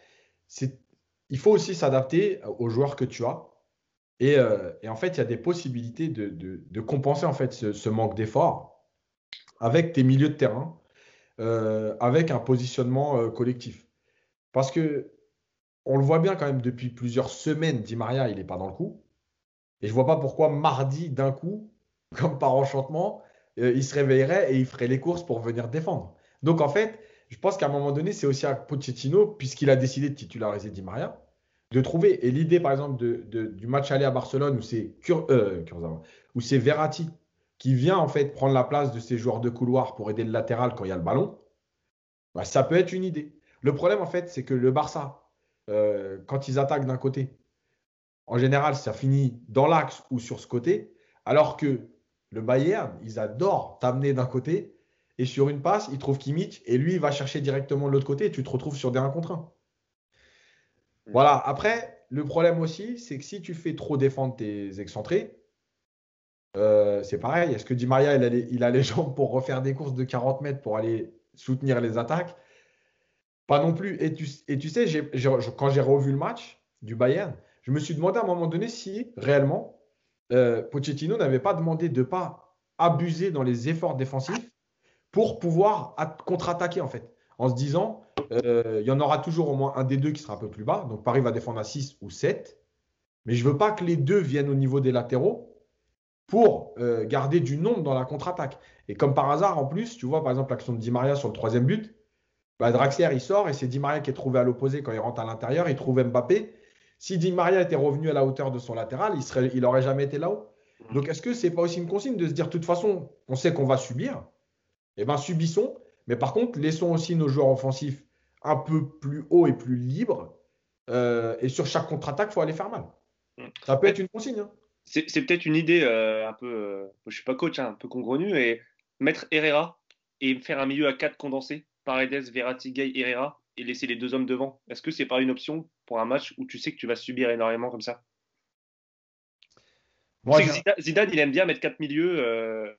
il faut aussi s'adapter aux joueurs que tu as. Euh, et, en fait, il y a des possibilités de, compenser en fait ce, manque d'effort avec tes milieux de terrain, euh, avec un positionnement euh, collectif. Parce que on le voit bien quand même depuis plusieurs semaines, Di Maria, il n'est pas dans le coup. Et je ne vois pas pourquoi mardi, d'un coup, comme par enchantement, il se réveillerait et il ferait les courses pour venir défendre. Donc en fait, je pense qu'à un moment donné, c'est aussi à Pochettino, puisqu'il a décidé de titulariser Di Maria, de trouver. Et l'idée, par exemple, du match aller à Barcelone où c'est euh, où c'est Verratti qui vient en fait prendre la place de ces joueurs de couloir pour aider le latéral quand il y a le ballon, bah, ça peut être une idée. Le problème, en fait, c'est que le Barça, euh, quand ils attaquent d'un côté, en général, ça finit dans l'axe ou sur ce côté, alors que le Bayern, ils adorent t'amener d'un côté et sur une passe, ils trouvent Kimmich et lui, il va chercher directement de l'autre côté et tu te retrouves sur des 1 contre 1. Voilà. Après, le problème aussi, c'est que si tu fais trop défendre tes excentrés, euh, c'est pareil. Est-ce que Di Maria, il a, les, jambes pour refaire des courses de 40 mètres pour aller soutenir les attaques? Pas non plus. Et tu, et tu sais, quand j'ai revu le match du Bayern, je me suis demandé à un moment donné si réellement euh, Pochettino n'avait pas demandé de ne pas abuser dans les efforts défensifs pour pouvoir contre-attaquer en fait. En se disant, euh, il y en aura toujours au moins un des deux qui sera un peu plus bas. Donc Paris va défendre à 6 ou 7. Mais je ne veux pas que les deux viennent au niveau des latéraux pour euh, garder du nombre dans la contre-attaque. Et comme par hasard, en plus, tu vois, par exemple, l'action de Di Maria sur le troisième but, bah, Draxler, il sort et c'est Di Maria qui est trouvé à l'opposé quand il rentre à l'intérieur. Il trouve Mbappé. Si Di Maria était revenu à la hauteur de son latéral, il n'aurait il aurait jamais été là-haut. Mm. Donc, est-ce que c'est pas aussi une consigne de se dire, de toute façon, on sait qu'on va subir? Eh bien, subissons. Mais par contre, laissons aussi nos joueurs offensifs un peu plus hauts et plus libres. Euh, et sur chaque contre-attaque, il faut aller faire mal. Mm. Ça peut être une consigne. Hein c'est peut-être une idée euh, un peu, euh, je suis pas coach, hein, un peu congrenue, et mettre Herrera et faire un milieu à 4 condensé, Paredes, Verratti, Gay, Herrera, et laisser les deux hommes devant. Est-ce que c'est pas une option pour un match où tu sais que tu vas subir énormément comme ça? Moi, Zidane, il aime bien mettre quatre milieux, euh,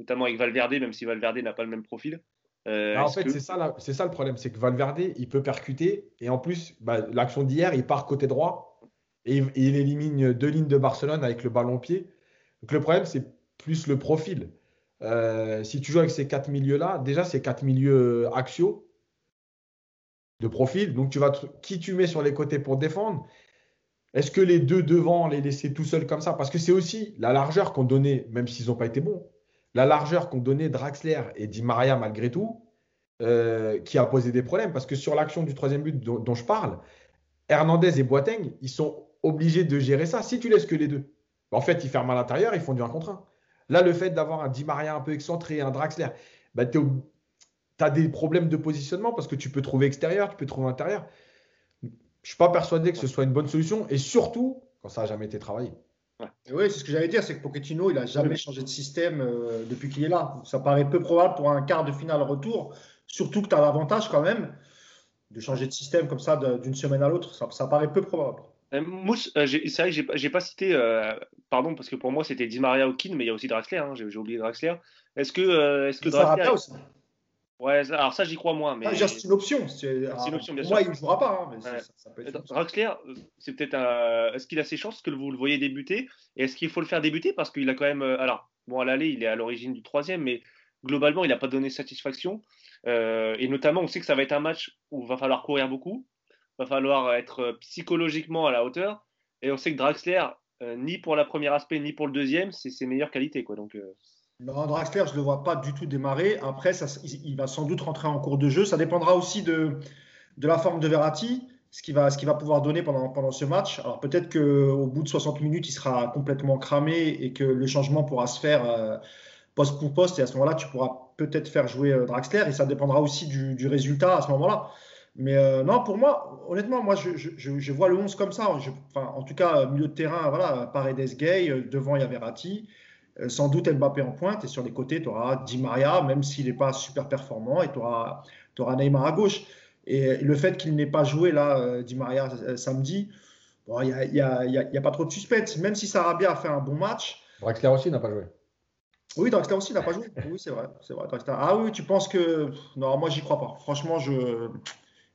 notamment avec Valverde, même si Valverde n'a pas le même profil. En fait, c'est ça, ça, le problème, c'est que Valverde, il peut percuter, et en plus, bah, l'action d'hier, il part côté droit, et, il élimine deux lignes de Barcelone avec le ballon pied. Donc le problème, c'est plus le profil. Euh, si tu joues avec ces quatre milieux-là, déjà, c'est quatre milieux axiaux de profil. Donc, tu vas qui tu mets sur les côtés pour défendre Est-ce que les deux devant, les laisser tout seuls comme ça? Parce que c'est aussi la largeur qu'ont donné, même s'ils n'ont pas été bons, la largeur qu'ont donné Draxler et Di Maria malgré tout, euh, qui a posé des problèmes. Parce que sur l'action du troisième but dont, dont je parle, Hernandez et Boateng, ils sont obligé de gérer ça. Si tu laisses que les deux, en fait, ils ferment à l'intérieur, ils font du 1 contre 1. Là, le fait d'avoir un Di Maria un peu excentré, un Draxler, bah, tu as des problèmes de positionnement parce que tu peux trouver extérieur, tu peux trouver intérieur. Je ne suis pas persuadé que ce soit une bonne solution et surtout quand ça n'a jamais été travaillé. Oui, c'est ce que j'allais dire, c'est que Pochettino, il n'a jamais changé de système euh, depuis qu'il est là. Ça paraît peu probable pour un quart de finale retour, surtout que tu as l'avantage quand même de changer de système comme ça d'une semaine à l'autre. ça paraît peu probable. Euh, Mousse, euh, c'est vrai que j'ai pas cité, euh, pardon, parce que pour moi c'était Di Maria Kin, mais il y a aussi Draxler, hein, j'ai oublié Draxler. Est-ce que, est-ce que Draxler. Aussi? Ouais, alors ça j'y crois moins. Mais... Ah, c'est une option. C'est une option, bien sûr. Moi, il ne jouera pas. Hein, Draxler, c'est peut-être un. Est-ce qu'il a ses chances que vous le voyez débuter? Et est-ce qu'il faut le faire débuter? Parce qu'il a quand même. Alors, bon, à l'aller, il est à l'origine du troisième, mais globalement, il n'a pas donné satisfaction. et notamment, on sait que ça va être un match où il va falloir courir beaucoup va falloir être euh, psychologiquement à la hauteur. Et on sait que Draxler, euh, ni pour la première aspect, ni pour le deuxième, c'est ses meilleures qualités. Quoi. Donc, euh, Draxler, je ne le vois pas du tout démarrer. Après, ça, il, va sans doute rentrer en cours de jeu. Ça dépendra aussi de, la forme de Verratti, ce qu'il va, pouvoir donner pendant, ce match. Alors peut-être qu'au bout de 60 minutes, il sera complètement cramé et que le changement pourra se faire poste pour poste. Et à ce moment-là, tu pourras peut-être faire jouer Draxler. Et ça dépendra aussi du, résultat à ce moment-là. Mais euh, non, pour moi, honnêtement, moi, je, vois le 11 comme ça. en tout cas, milieu de terrain, voilà, Paredes Gay, euh, devant, il y a Verratti. Euh, sans doute Mbappé en pointe. Et sur les côtés, tu auras Di Maria, même s'il n'est pas super performant. Et tu auras, auras, Neymar à gauche. Et le fait qu'il n'ait pas joué, là, Di Maria, samedi, il n'y a, y a, y a, pas trop de suspense. Même si Sarabia a fait un bon match. Draxler aussi n'a pas joué. Oui, Draxler aussi n'a pas joué. Oui, c'est vrai. vrai ah oui, tu penses que. Non, moi, j'y crois pas. Franchement, je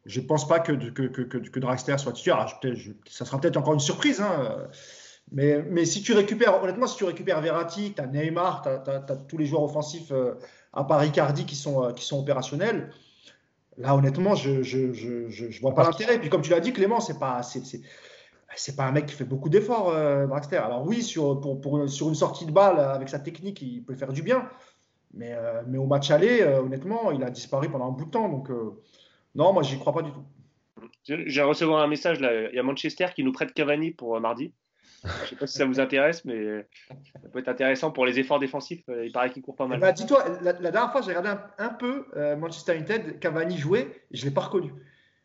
je ne pense pas que, que, que, que, Draxler soit titulaire. ça sera peut-être encore une surprise. Hein. Mais, mais, si tu récupères, honnêtement, si tu récupères Verratti, tu as Neymar, tu as, tous les joueurs offensifs euh, à Paris Cardi qui sont, euh, qui sont opérationnels, là, honnêtement, je ne je, je, je, vois pas l'intérêt. Puis comme tu l'as dit, Clément, c'est pas. C'est, pas un mec qui fait beaucoup d'efforts, euh, Draxler. Alors oui, sur, pour, pour, sur une sortie de balle, avec sa technique, il peut faire du bien. Mais, mais au match aller, honnêtement, il a disparu pendant un bout de temps. Donc, non, moi, j'y crois pas du tout. J'ai recevoir un message là. Il y a Manchester qui nous prête Cavani pour euh, mardi. Je ne sais pas si ça vous intéresse, mais ça peut être intéressant pour les efforts défensifs. Euh, il paraît qu'il court pas mal. Bah, Dis-toi, la, dernière fois, j'ai regardé un, peu Manchester United, Cavani jouait, et je ne l'ai pas reconnu.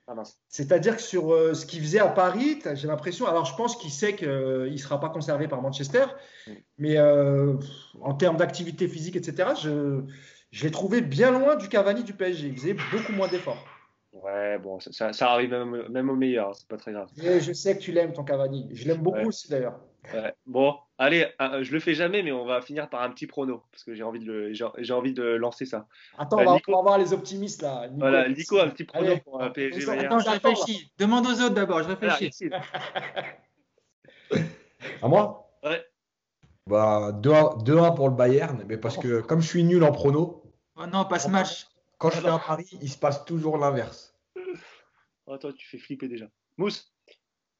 Ah, C'est-à-dire que sur ce qu'il faisait à Paris, j'ai l'impression. Alors, je pense qu'il sait qu'il ne sera pas conservé par Manchester, mm. mais en termes d'activité physique, etc., je, je l'ai trouvé bien loin du Cavani du PSG. Il faisait beaucoup moins d'efforts. Ouais, bon, ça, ça arrive même, au meilleur, c'est pas très grave. je sais que tu l'aimes, ton Cavani. Je l'aime beaucoup aussi d'ailleurs. Bon, allez, euh, je le fais jamais, mais on va finir par un petit prono parce que j'ai envie de j'ai envie de lancer ça. Attends, on, va, voir les optimistes là. Nico, voilà, Nico, un petit prono pour un PSG. Attends, je réfléchis. Demande aux autres d'abord, je réfléchis. à moi? Ouais. Bah, 2-1 pour le Bayern, mais parce que comme je suis nul en prono, Oh non, pas ce match. Quand je fais un pari, il se passe toujours l'inverse. Oh, toi, tu fais flipper déjà. Mousse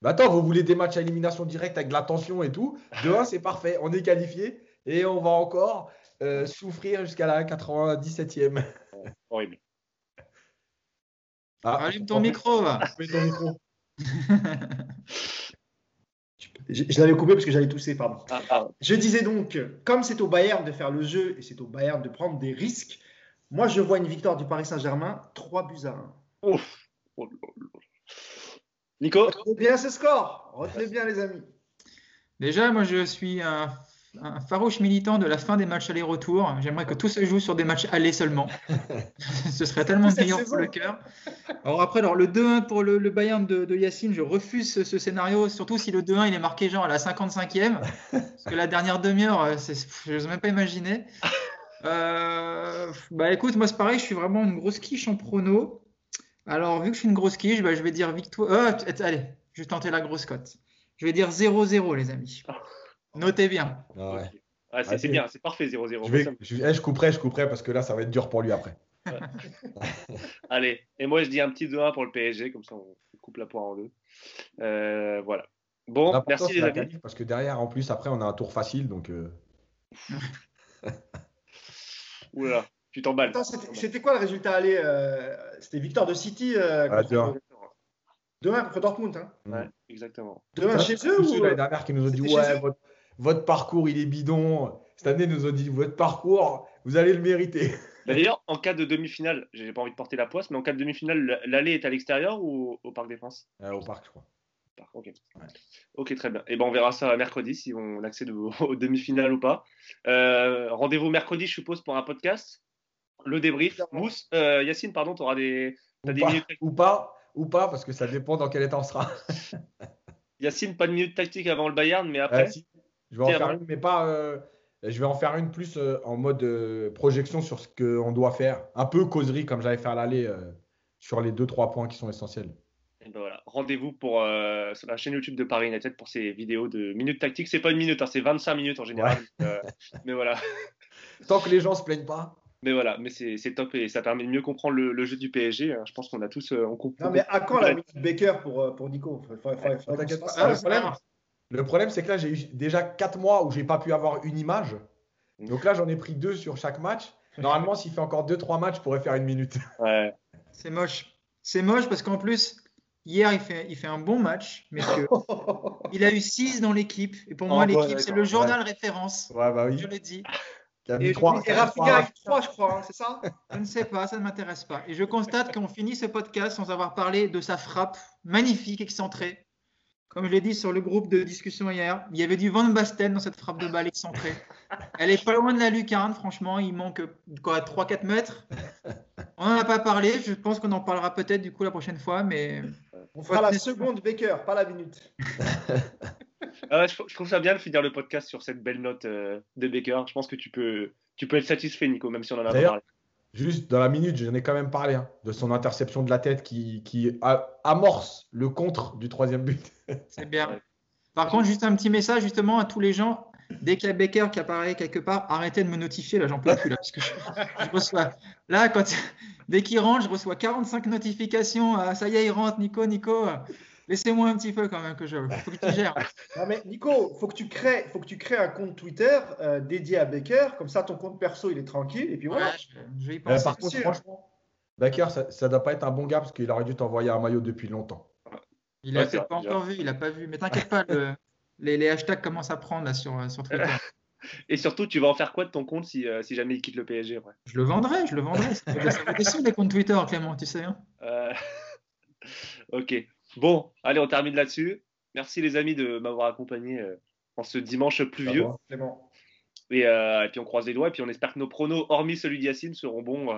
bah attends, vous voulez des matchs à élimination directe avec de la tension et tout 2-1, c'est parfait. On est qualifié et on va encore euh, souffrir jusqu'à la 97e. Horrible. Ah, Allume ton micro. ton micro. Je, l'avais coupé parce que j'allais tousser, pardon. Ah, je disais donc, comme c'est au Bayern de faire le jeu et c'est au Bayern de prendre des risques, moi je vois une victoire du Paris Saint-Germain, 3 buts à 1. Ouf. Oh Nico Retenez bien ce score. Retenez bien, les amis. Déjà, moi je suis un un farouche militant de la fin des matchs aller-retour. J'aimerais que tout se joue sur des matchs aller seulement. Ce serait tellement meilleur pour le cœur. Alors après, alors le 2-1 pour le, Bayern de, Yacine, je refuse ce, scénario, surtout si le 2-1 il est marqué genre à la 55e, parce que la dernière demi-heure, euh, je n'ose même pas imaginer. Euh, bah écoute, moi c'est pareil, je suis vraiment une grosse quiche en prono. Alors vu que je suis une grosse quiche, bah, je vais dire victoire. Euh, allez, je vais tenter la grosse cote. Je vais dire 0-0 les amis. Notez bien. Ah ah, c'est bien, c'est parfait 0-0. Je, je, couperai, je couperai parce que là, ça va être dur pour lui après. Allez, et moi je dis un petit 2-1 pour le PSG, comme ça on coupe la poire en deux. Euh, voilà. Bon, merci les amis. Parce que derrière, en plus, après, on a un tour facile, donc. Euh... Oula, tu t'emballes. C'était quoi le résultat aller euh, C'était victoire de City. Euh, 2-1 contre Dortmund. Hein. Ouais, exactement. 2-1 chez eux ou... l'année dernière qui nous ont dit ouais, votre parcours, il est bidon. Cette année, nous ont dit, votre parcours, vous allez le mériter. D'ailleurs, en cas de demi-finale, j'ai pas envie de porter la poisse, mais en cas de demi-finale, l'aller est à l'extérieur ou au Parc des France euh, Au Parc, je crois. Ok. ok, très bien. Et eh ben on verra ça mercredi si on accède aux, demi-finales ou pas. Euh, rendez-vous mercredi, je suppose, pour un podcast. Le débrief. Mousse, euh, Yacine, pardon, tu auras des, ou, des pas, minutes... ou pas, ou pas, parce que ça dépend dans quel état on sera. Yacine, pas de minute tactique avant le Bayern, mais après. Je vais en faire une, mais pas. Euh, je vais en faire une plus euh, en mode euh, projection sur ce qu'on doit faire. Un peu causerie, comme j'avais fait à l'aller, sur les deux, trois points qui sont essentiels. Ben voilà. Rendez-vous pour sur la chaîne YouTube de Paris United pour ces vidéos de minutes tactiques. C'est pas une minute, hein, c'est 25 minutes en général. mais voilà. Tant que les gens se plaignent pas. Mais voilà, mais c'est top et ça permet de mieux comprendre le, jeu du PSG. Hein. Je pense qu'on a tous. on non, mais à quand la minute Baker pour, pour Nico? Le problème, c'est que là, j'ai eu déjà 4 mois où j'ai pas pu avoir une image. Donc là, j'en ai pris deux sur chaque match. Normalement, s'il fait encore 2-3 matchs, je pourrais faire une minute. Ouais. C'est moche. C'est moche parce qu'en plus, hier, il fait, il fait un bon match, mais il a eu 6 dans l'équipe. Et pour moi, l'équipe, c'est le journal référence. Ouais, bah oui. Je le dis. Et, 3, et Rafinha avec 3, je crois, hein, c'est ça? Je ne sais pas, ça ne m'intéresse pas. Et je constate qu'on finit ce podcast sans avoir parlé de sa frappe magnifique, excentrée, comme je l'ai dit sur le groupe de discussion hier, il y avait du Van Basten dans cette frappe de balle excentrée. Elle est pas loin de la lucarne, franchement. Il manque quoi, 3-4 mètres? On n'en a pas parlé. Je pense qu'on en parlera peut-être du coup la prochaine fois. Mais... On fera la seconde Baker, pas la minute. Ah je, trouve ça bien de finir le podcast sur cette belle note euh, de Baker. Je pense que tu peux, tu peux être satisfait, Nico, même si on en a pas parlé. Juste dans la minute, j'en ai quand même parlé hein, de son interception de la tête qui, qui amorce le contre du troisième but. C'est bien. Par contre, juste un petit message justement à tous les gens. Dès qu'il y a Baker qui apparaît quelque part, arrêtez de me notifier. Là, j'en peux plus. Là, parce que je, reçois. Là, quand, dès qu'il rentre, je reçois 45 notifications. Ah, ça y est, il rentre, Nico, Nico. Laissez-moi un petit peu quand même que je. Faut que tu gères. Non mais Nico, faut que tu crées, faut que tu crées un compte Twitter euh, dédié à Baker. Comme ça, ton compte perso, il est tranquille. Et puis voilà. je, vais y penser. par contre, franchement, Baker, ça ne doit pas être un bon gars parce qu'il aurait dû t'envoyer un maillot depuis longtemps. Il n'a pas encore vu, il n'a pas vu. Mais t'inquiète pas, les, hashtags commencent à prendre là, sur, sur Twitter. Et surtout, tu vas en faire quoi de ton compte si, euh, si jamais il quitte le PSG Je le vendrai, je le vendrai. Ça être les comptes Twitter, Clément, tu sais. Hein euh, ok. Bon, allez, on termine là-dessus. Merci les amis de m'avoir accompagné euh, en ce dimanche pluvieux. Et, et, puis on croise les doigts et puis on espère que nos pronos, hormis celui d'Yacine, seront bons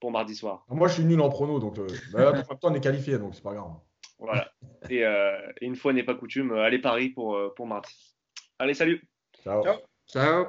pour mardi soir. Moi, je suis nul en pronos, donc bah, on est qualifié, donc c'est pas grave. Voilà. et, une fois n'est pas coutume, allez Paris pour, pour mardi. Allez, salut. Ciao. Ciao.